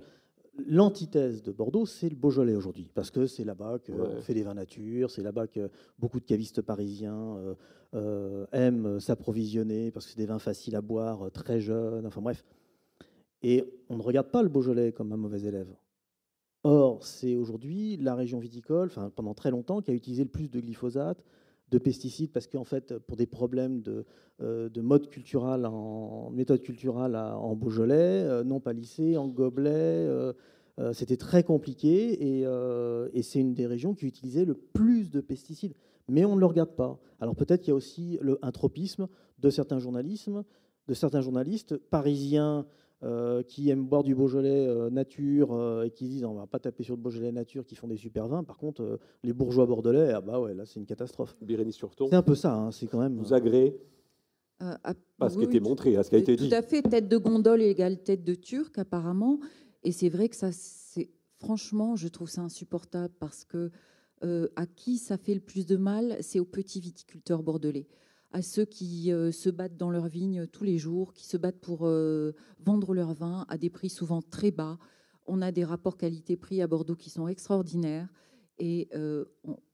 [SPEAKER 6] l'antithèse de Bordeaux, c'est le Beaujolais aujourd'hui, parce que c'est là-bas qu'on fait des vins nature, c'est là-bas que beaucoup de cavistes parisiens euh, euh, aiment s'approvisionner, parce que c'est des vins faciles à boire, très jeunes. Enfin bref. Et on ne regarde pas le Beaujolais comme un mauvais élève. Or, c'est aujourd'hui la région viticole, enfin, pendant très longtemps, qui a utilisé le plus de glyphosate, de pesticides, parce qu'en fait, pour des problèmes de, euh, en méthode culturelle en Beaujolais, euh, non palissé, en gobelet, euh, c'était très compliqué. Et, et c'est une des régions qui utilisait le plus de pesticides. Mais on ne le regarde pas. Alors peut-être qu'il y a aussi le, un tropisme de certains journalismes, de certains journalistes parisiens euh, qui aiment boire du Beaujolais euh, nature euh, et qui disent on va pas taper sur le Beaujolais nature qui font des super vins. Par contre, les bourgeois bordelais, ah bah ouais, là c'est une catastrophe.
[SPEAKER 1] Surton.
[SPEAKER 6] C'est un peu ça, hein, c'est quand même.
[SPEAKER 1] Vous agréez à ce qui a été montré, à ce qui a été
[SPEAKER 2] dit.
[SPEAKER 1] Tout
[SPEAKER 2] à fait, tête de gondole égale tête de turc apparemment. Et c'est vrai que ça, c'est franchement, je trouve ça insupportable parce que à qui ça fait le plus de mal, c'est aux petits viticulteurs bordelais à ceux qui euh, se battent dans leurs vignes tous les jours, qui se battent pour euh, vendre leur vin à des prix souvent très bas. On a des rapports qualité-prix à Bordeaux qui sont extraordinaires et euh,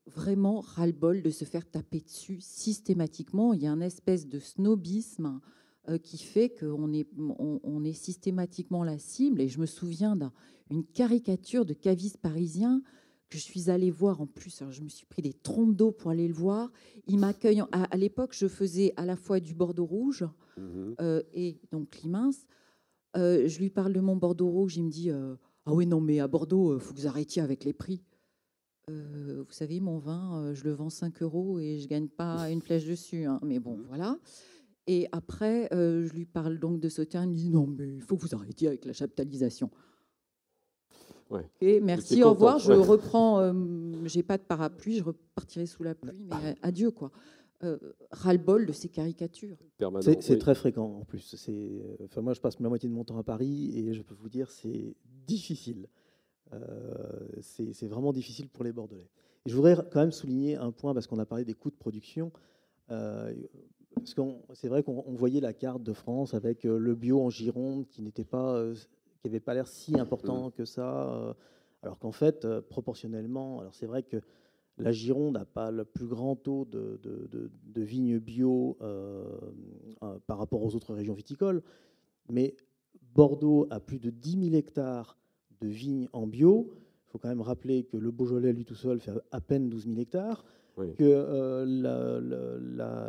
[SPEAKER 2] vraiment ras-le-bol de se faire taper dessus systématiquement. Il y a un espèce de snobisme qui fait qu'on est, est systématiquement la cible. Et je me souviens d'une caricature de caviste parisien je suis allée voir en plus. je me suis pris des trompes d'eau pour aller le voir. Il m'accueille. À, l'époque, je faisais à la fois du Bordeaux rouge mhm. euh, et donc Limins. Euh, je lui parle de mon Bordeaux rouge. Il me dit euh, Ah oui, non, mais à Bordeaux, il faut que vous arrêtiez avec les prix. vous savez, mon vin, je le vends 5 euros et je gagne pas une flèche dessus. Hein. Mais bon, mhm. voilà. Et après, je lui parle donc de Sauternes. Il me dit Non, mais il faut que vous arrêtiez avec la chaptalisation. Merci, au revoir. Je reprends. Euh, j'ai pas de parapluie, je repartirai sous la pluie, mais euh, adieu quoi. Euh, ras-le-bol de ces caricatures.
[SPEAKER 6] C'est très fréquent en plus. Enfin, moi, je passe la moitié de mon temps à Paris et je peux vous dire, c'est difficile. c'est vraiment difficile pour les Bordelais. Et je voudrais quand même souligner un point parce qu'on a parlé des coûts de production. C'est vrai qu'on voyait la carte de France avec le bio en Gironde qui n'était pas, qui n'avait pas l'air si important que ça, alors qu'en fait, proportionnellement, alors c'est vrai que la Gironde n'a pas le plus grand taux de, vignes bio par rapport aux autres régions viticoles, mais Bordeaux a plus de 10 000 hectares de vignes en bio. Il faut quand même rappeler que le Beaujolais, lui tout seul, fait à peine 12 000 hectares, que euh,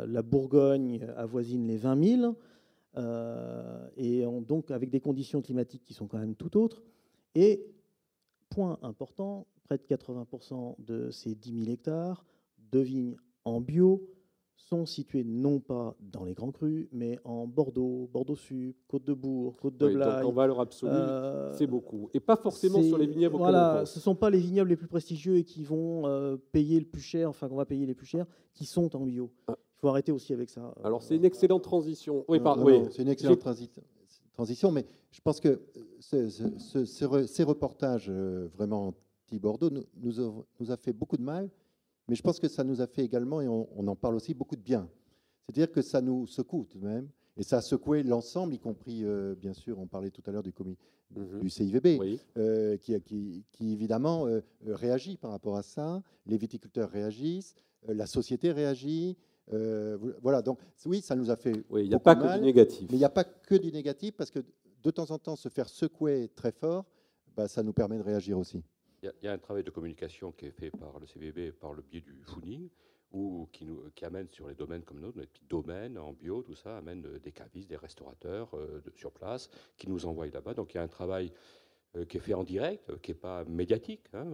[SPEAKER 6] la, Bourgogne avoisine les 20 000, euh, et donc avec des conditions climatiques qui sont quand même tout autres. Et, point important, près de 80% de ces 10 000 hectares de vignes en bio sont situés non pas dans les grands crus, mais en Bordeaux, Bordeaux-Sud, Côte-de-Bourg, Côte-de-Blaye.
[SPEAKER 1] donc en valeur absolue, euh, c'est beaucoup. Et pas forcément sur les vignobles
[SPEAKER 6] Voilà, ce ne sont pas les vignobles les plus prestigieux et qui vont euh, payer le plus cher, enfin qu'on va payer les plus chers, qui sont en bio. Ah. Faut arrêter aussi avec ça.
[SPEAKER 1] Alors c'est une excellente transition.
[SPEAKER 4] Oui, pardon. Oui. C'est une excellente transition, mais je pense que ces reportages euh, vraiment anti-Bordeaux nous, nous a fait beaucoup de mal mais je pense que ça nous a fait également, et on, en parle aussi, beaucoup de bien. C'est-à-dire que ça nous secoue tout de même, et ça a secoué l'ensemble, y compris, euh, bien sûr, on parlait tout à l'heure du, mhm. du CIVB, euh, qui, qui, qui, évidemment euh, réagit par rapport à ça. Les viticulteurs réagissent, la société réagit. Voilà, donc oui, ça nous a fait.
[SPEAKER 1] Oui, il n'y a pas que du négatif.
[SPEAKER 4] Mais il n'y a pas que du négatif, parce que de temps en temps, se faire secouer très fort, bah, ça nous permet de réagir aussi.
[SPEAKER 5] Il y, a un travail de communication qui est fait par le CVB par le biais du Fooning, ou qui, nous, qui amène sur les domaines comme nous, les petits domaines en bio, tout ça, amène euh, des cavistes, des restaurateurs euh, sur place, qui nous envoient là-bas. Donc il y a un travail euh, qui est fait en direct, qui n'est pas médiatique. Hein,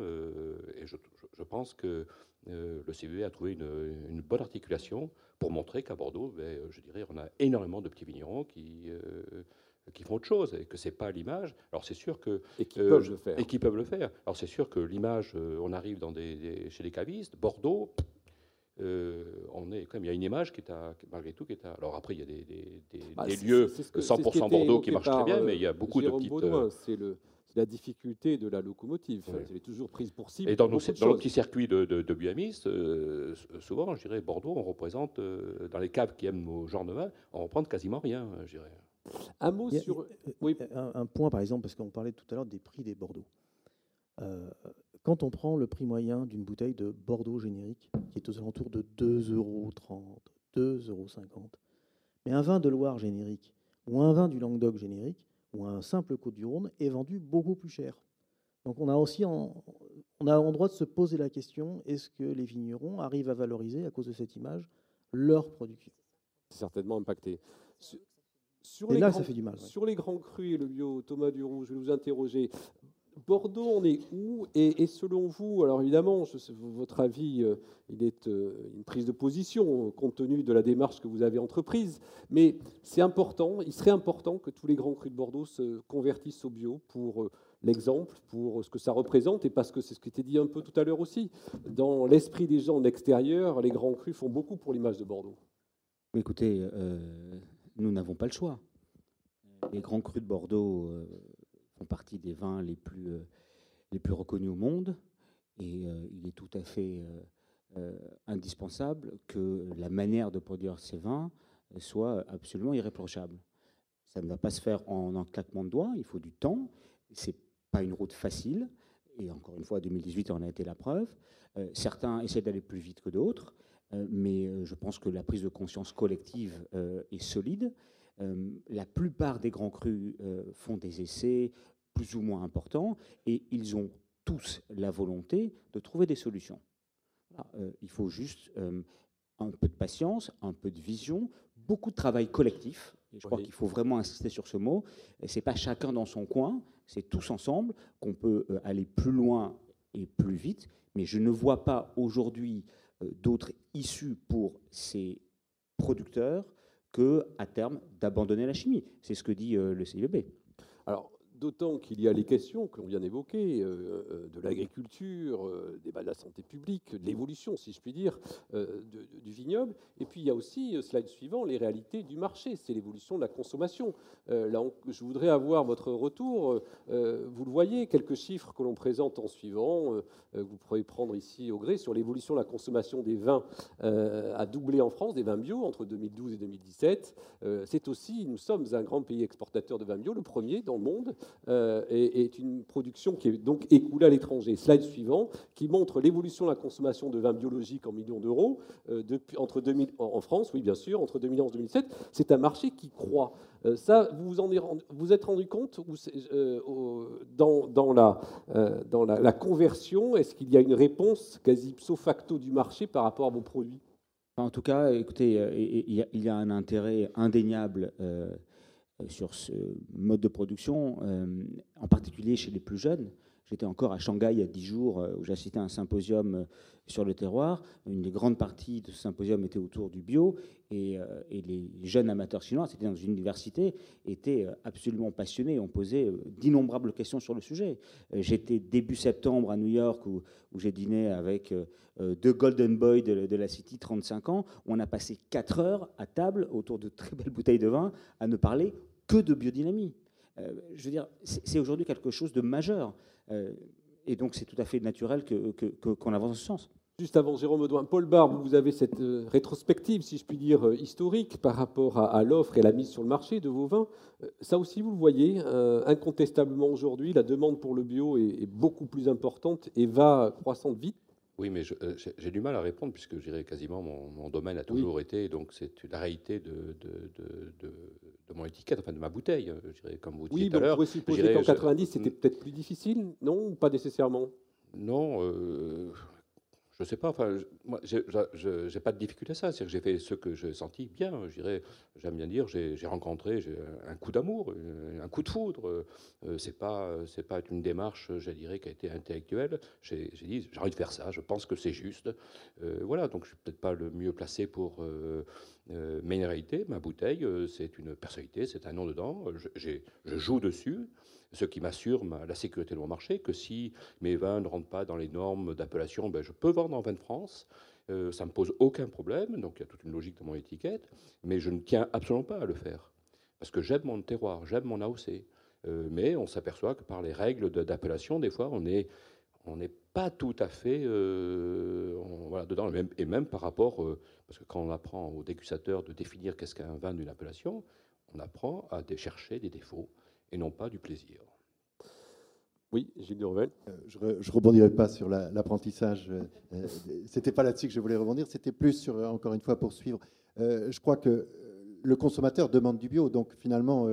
[SPEAKER 5] et je, pense que le CVB a trouvé une, bonne articulation pour montrer qu'à Bordeaux, ben, je dirais, on a énormément de petits vignerons qui qui font autre chose et que c'est pas l'image. Alors c'est sûr que
[SPEAKER 1] et qui peuvent le faire.
[SPEAKER 5] Et qui peuvent le faire. Alors c'est sûr que l'image, euh, on arrive dans des, chez les cavistes, Bordeaux. Euh, on est quand même, il y a une image qui est à, malgré tout qui est à, alors après il y a des, bah, lieux 100% Bordeaux qui marchent très bien, mais il y a beaucoup
[SPEAKER 1] de
[SPEAKER 5] petites.
[SPEAKER 1] c'est le la difficulté de la locomotive. Elle est toujours prise pour cible.
[SPEAKER 5] Et dans, nos, dans le petit circuit de, de, de euh, souvent, je dirais, Bordeaux, on représente, dans les caves qui aiment nos genres de vin, on représente quasiment rien, je dirais.
[SPEAKER 1] Un mot sur.
[SPEAKER 6] Oui. Un, point, par exemple, parce qu'on parlait tout à l'heure des prix des Bordeaux. Euh, quand on prend le prix moyen d'une bouteille de Bordeaux générique, qui est aux alentours de 2,30 euros, 2,50 euros, mais un vin de Loire générique, ou un vin du Languedoc générique, ou un simple Côte-du-Rhône est vendu beaucoup plus cher. Donc on a aussi en, on a en droit de se poser la question est-ce que les vignerons arrivent à valoriser, à cause de cette image, leur production?
[SPEAKER 1] Certainement impacté.
[SPEAKER 6] Sur et là, ça fait du mal.
[SPEAKER 1] Sur les grands crus et le bio, Thomas Duroux, je vais vous interroger. Bordeaux, on est où et, selon vous, alors évidemment, votre avis, euh, il est euh, une prise de position euh, compte tenu de la démarche que vous avez entreprise, mais c'est important, il serait important que tous les grands crus de Bordeaux se convertissent au bio pour l'exemple, pour ce que ça représente, et parce que c'est ce qui était dit un peu tout à l'heure aussi. Dans l'esprit des gens de l'extérieur, les grands crus font beaucoup pour l'image de Bordeaux.
[SPEAKER 3] Écoutez, nous n'avons pas le choix. Les grands crus de Bordeaux font partie des vins les plus, euh, les plus reconnus au monde et euh, il est tout à fait indispensable que la manière de produire ces vins soit absolument irréprochable. Ça ne va pas se faire en un claquement de doigts, il faut du temps, c'est pas une route facile, et encore une fois, 2018 en a été la preuve. certains essaient d'aller plus vite que d'autres, euh, mais euh, je pense que la prise de conscience collective euh, est solide. La plupart des grands crus font des essais plus ou moins importants et ils ont tous la volonté de trouver des solutions. il faut juste un peu de patience, un peu de vision, beaucoup de travail collectif. je crois qu'il faut vraiment insister sur ce mot. Ce n'est pas chacun dans son coin, c'est tous ensemble qu'on peut aller plus loin et plus vite. Mais je ne vois pas aujourd'hui euh, d'autres issues pour ces producteurs que, à terme, d'abandonner la chimie. C'est ce que dit euh, le CIEB.
[SPEAKER 1] D'autant qu'il y a les questions que l'on vient d'évoquer, euh, euh, de l'agriculture, euh, de la santé publique, de l'évolution, si je puis dire, du vignoble. Et puis il y a aussi, slide suivant, les réalités du marché, c'est l'évolution de la consommation. là, je voudrais avoir votre retour. vous le voyez, quelques chiffres que l'on présente en suivant, vous pourrez prendre ici au gré, sur l'évolution de la consommation des vins a doublé en France, des vins bio, entre 2012 et 2017. c'est aussi, nous sommes un grand pays exportateur de vins bio, le premier dans le monde. Euh, est, une production qui est donc écoulée à l'étranger. Slide suivant, qui montre l'évolution de la consommation de vins biologiques en millions d'euros euh, entre 2000, en France, oui bien sûr, entre 2011 et 2007. C'est un marché qui croît. Euh, ça, vous vous êtes rendu compte dans, la, la, conversion, est-ce qu'il y a une réponse quasi ipso facto du marché par rapport à vos produits?
[SPEAKER 3] En tout cas, écoutez, il y a un intérêt indéniable sur ce mode de production, euh, en particulier chez les plus jeunes. J'étais encore à Shanghai il y a dix jours euh, où j'ai assisté à un symposium sur le terroir. Une des grandes parties de ce symposium était autour du bio et, les jeunes amateurs chinois, c'était dans une université, étaient absolument passionnés. On posait d'innombrables questions sur le sujet. J'étais début septembre à New York où, j'ai dîné avec deux Golden Boys de, de, la City, 35 ans. On a passé quatre heures à table autour de très belles bouteilles de vin à ne parler que de biodynamie. Euh, je veux dire, c'est aujourd'hui quelque chose de majeur. Euh, et donc, c'est tout à fait naturel qu'on que, avance en ce sens.
[SPEAKER 1] Juste avant Jérôme Audouin, Paul Barbe, vous avez cette euh, rétrospective, si je puis dire, historique par rapport à, l'offre et la mise sur le marché de vos vins. Ça aussi, vous le voyez, incontestablement aujourd'hui, la demande pour le bio est, est, beaucoup plus importante et va croissant vite.
[SPEAKER 5] Oui, mais euh, j'ai du mal à répondre puisque je dirais quasiment mon, domaine a toujours été, donc c'est la réalité de, de, mon étiquette, enfin de ma bouteille, euh, je dirais, comme vous disiez tout à l'heure.
[SPEAKER 1] Oui, supposer qu'en 90 c'était hmm. peut-être plus difficile, non ou pas nécessairement?
[SPEAKER 5] Non, euh, je ne sais pas. Enfin, moi, je n'ai pas de difficulté à ça. C'est que j'ai fait ce que j'ai senti bien. J'aime bien dire, j'ai rencontré un coup d'amour, un coup de foudre. Euh, pas, c'est pas une démarche, je dirais, qui a été intellectuelle. J'ai dit, j'ai envie de faire ça. Je pense que c'est juste. Euh, voilà. Donc, je suis peut-être pas le mieux placé pour. Euh, mais une réalité, ma bouteille, c'est une personnalité, c'est un nom dedans. Je, je joue dessus ce qui m'assure la sécurité de mon marché, que si mes vins ne rentrent pas dans les normes d'appellation, ben je peux vendre en vin de France. Euh, ça ne me pose aucun problème, donc il y a toute une logique dans mon étiquette, mais je ne tiens absolument pas à le faire. Parce que j'aime mon terroir, j'aime mon AOC. Euh, mais on s'aperçoit que par les règles d'appellation, des fois, on est on n'est pas tout à fait euh, dedans. Et même, et même par rapport, parce que quand on apprend aux dégustateurs de définir qu'est-ce qu'un vin d'une appellation, on apprend à chercher des défauts et non pas du plaisir.
[SPEAKER 1] Oui, Gilles Durvel.
[SPEAKER 4] Euh, je ne rebondirai pas sur l'apprentissage. Euh, euh, Ce n'était pas là-dessus que je voulais rebondir. C'était plus sur, encore une fois, poursuivre. je crois que le consommateur demande du bio. Donc finalement,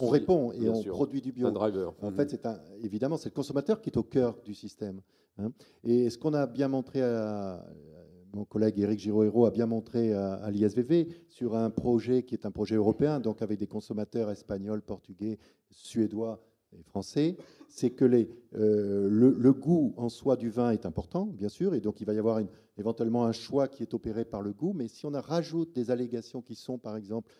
[SPEAKER 4] on répond et on produit du bio.
[SPEAKER 1] Un driver.
[SPEAKER 4] En fait, c'est évidemment, c'est le consommateur qui est au cœur du système. Hein. Et ce qu'on a bien montré à, mon collègue Éric Giraud-Hérault a bien montré à, l'ISVV sur un projet qui est un projet européen, donc avec des consommateurs espagnols, portugais, suédois et français, c'est que euh, le, goût en soi du vin est important, bien sûr, et donc il va y avoir éventuellement un choix qui est opéré par le goût, mais si on rajoute des allégations qui sont, par exemple,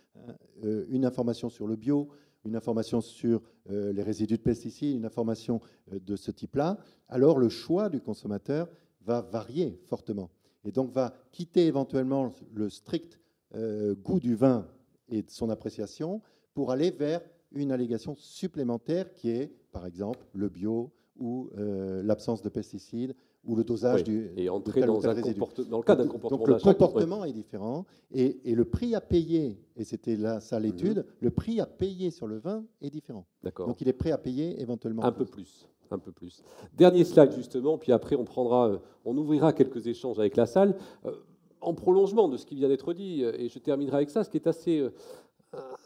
[SPEAKER 4] euh, une information sur le bio, une information sur euh, les résidus de pesticides, une information de ce type-là, alors le choix du consommateur va varier fortement et donc va quitter éventuellement le strict euh, goût du vin et de son appréciation pour aller vers une allégation supplémentaire qui est, par exemple, le bio ou euh, l'absence de pesticides ou le dosage du
[SPEAKER 1] et entrer dans, dans, le cas d'un comportement
[SPEAKER 4] donc le comportement est différent et, et, le prix à payer et c'était là ça l'étude mhm. le prix à payer sur le vin est différent. Donc il est prêt à payer éventuellement
[SPEAKER 1] un peu plus un peu plus. Dernier slide justement, puis après on euh, ouvrira quelques échanges avec la salle. Euh, en prolongement de ce qui vient d'être dit, euh, et je terminerai avec ça, ce qui est assez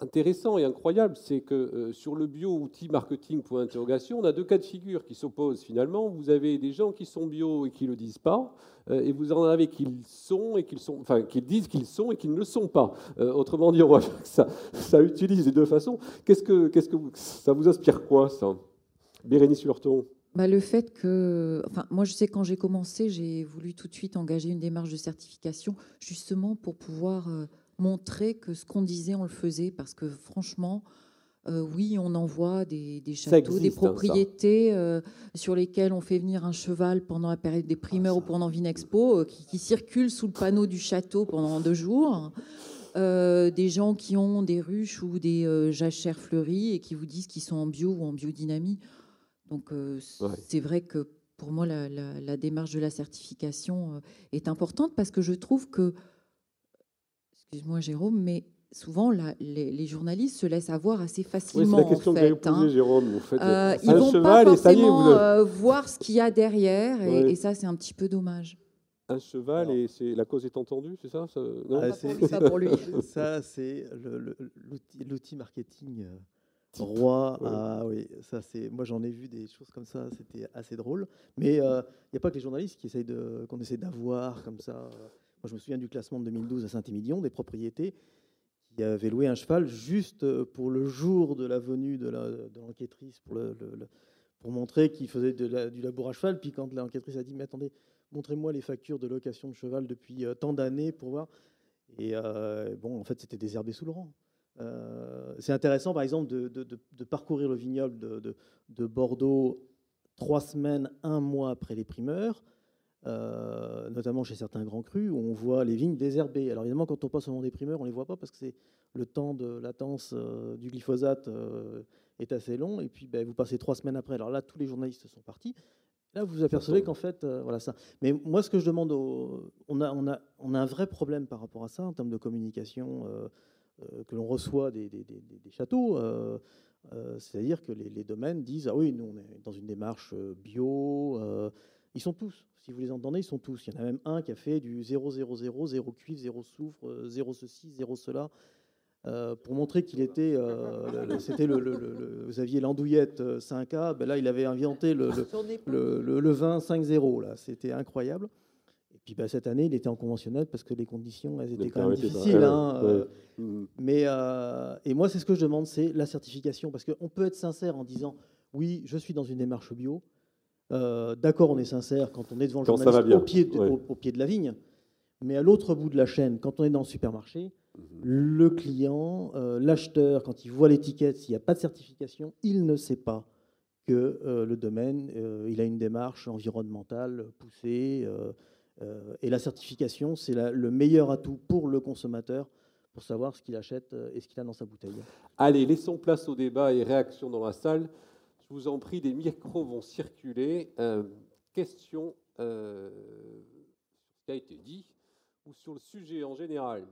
[SPEAKER 1] intéressant et incroyable, c'est que sur le bio outil marketing on a deux cas de figure qui s'opposent finalement. Vous avez des gens qui sont bio et qui le disent pas, et vous en avez qui sont et qui disent qu'ils sont et qui ne le sont pas. autrement dit, ça, utilise les deux façons. Qu'est-ce que, qu'est-ce que ça vous inspire quoi ça? Bérénice Lurton
[SPEAKER 2] bah, le fait que, enfin, moi je sais quand j'ai commencé, j'ai voulu tout de suite engager une démarche de certification, justement pour pouvoir euh, montrer que ce qu'on disait, on le faisait, parce que franchement, oui, on envoie des, châteaux, des hein, propriétés sur lesquelles on fait venir un cheval pendant la période des primeurs ah, ou pendant Vinexpo, qui, qui, circule sous le panneau du château pendant deux jours. des gens qui ont des ruches ou des jachères fleuries et qui vous disent qu'ils sont en bio ou en biodynamie. Donc c'est vrai que pour moi, la, démarche de la certification euh, est importante parce que je trouve que, excuse-moi Jérôme, mais souvent les, journalistes se laissent avoir assez facilement.
[SPEAKER 1] Oui, c'est la question que posée, hein. Jérôme.
[SPEAKER 2] Euh, ils ne vont pas forcément euh, voir ce qu'il y a derrière et, ça, c'est un petit peu dommage.
[SPEAKER 1] Un cheval et c'est la cause est entendue, c'est ça,
[SPEAKER 6] Non, ah, pas pour lui. ça, c'est l'outil marketing Roi, ah oui, ça c'est. Moi j'en ai vu des choses comme ça, c'était assez drôle. Mais il euh, n'y a pas que les journalistes qui essayent de, qu'on essaie d'avoir comme ça. Moi je me souviens du classement de 2012 à Saint-Émilion, des propriétés qui avaient loué un cheval juste pour le jour de la venue de, l'enquêtrice, pour, le, pour montrer qu'il faisait du labour à cheval. Puis quand l'enquêtrice a dit Mais attendez, montrez-moi les factures de location de cheval depuis euh, tant d'années pour voir. Et euh, bon, en fait, c'était désherbé sous le rang. Euh, c'est intéressant, par exemple, de, parcourir le vignoble de, Bordeaux trois semaines, un mois après les primeurs, euh, notamment chez certains grands crus, où on voit les vignes désherbées. Alors évidemment, quand on passe au moment des primeurs, on ne les voit pas parce que c'est le temps de latence euh, du glyphosate est assez long. Et puis, ben, vous passez trois semaines après. Alors là, tous les journalistes sont partis. Là, vous vous apercevez qu'en fait, voilà ça. Mais moi, ce que je demande, on, a, on, a, on, a, un vrai problème par rapport à ça en termes de communication. Euh, que l'on reçoit des, châteaux. Euh, euh, c'est-à-dire que les, domaines disent Ah oui, nous, on est dans une démarche bio. ils sont tous, si vous les entendez, ils sont tous. Il y en a même un qui a fait du 0, 0, 0, 0 cuivre, 0 soufre, 0 ceci, 0 cela. pour montrer qu'il était, c'était le, vous aviez l'andouillette 5A, ben là il avait inventé le, le, le, vin 5-0, là, c'était incroyable. Puis bah, cette année, il était en conventionnel parce que les conditions, elles étaient quand même difficiles. Hein, euh, mm. mais, euh, et moi, c'est ce que je demande, c'est la certification. Parce qu'on peut être sincère en disant, oui, je suis dans une démarche bio. Euh, d'accord, on est sincère quand on est devant le journaliste au pied, de, au, pied de la vigne. Mais à l'autre bout de la chaîne, quand on est dans le supermarché, mm-hmm. le client, l'acheteur, quand il voit l'étiquette, s'il n'y a pas de certification, il ne sait pas que le domaine, il a une démarche environnementale poussée. Euh, et la certification, c'est le meilleur atout pour le consommateur pour savoir ce qu'il achète euh, et ce qu'il a dans sa bouteille.
[SPEAKER 1] Allez, laissons place au débat et réactions dans la salle. Je vous en prie, des micros vont circuler. Euh, question euh, sur ce qui a été dit ou sur le sujet en général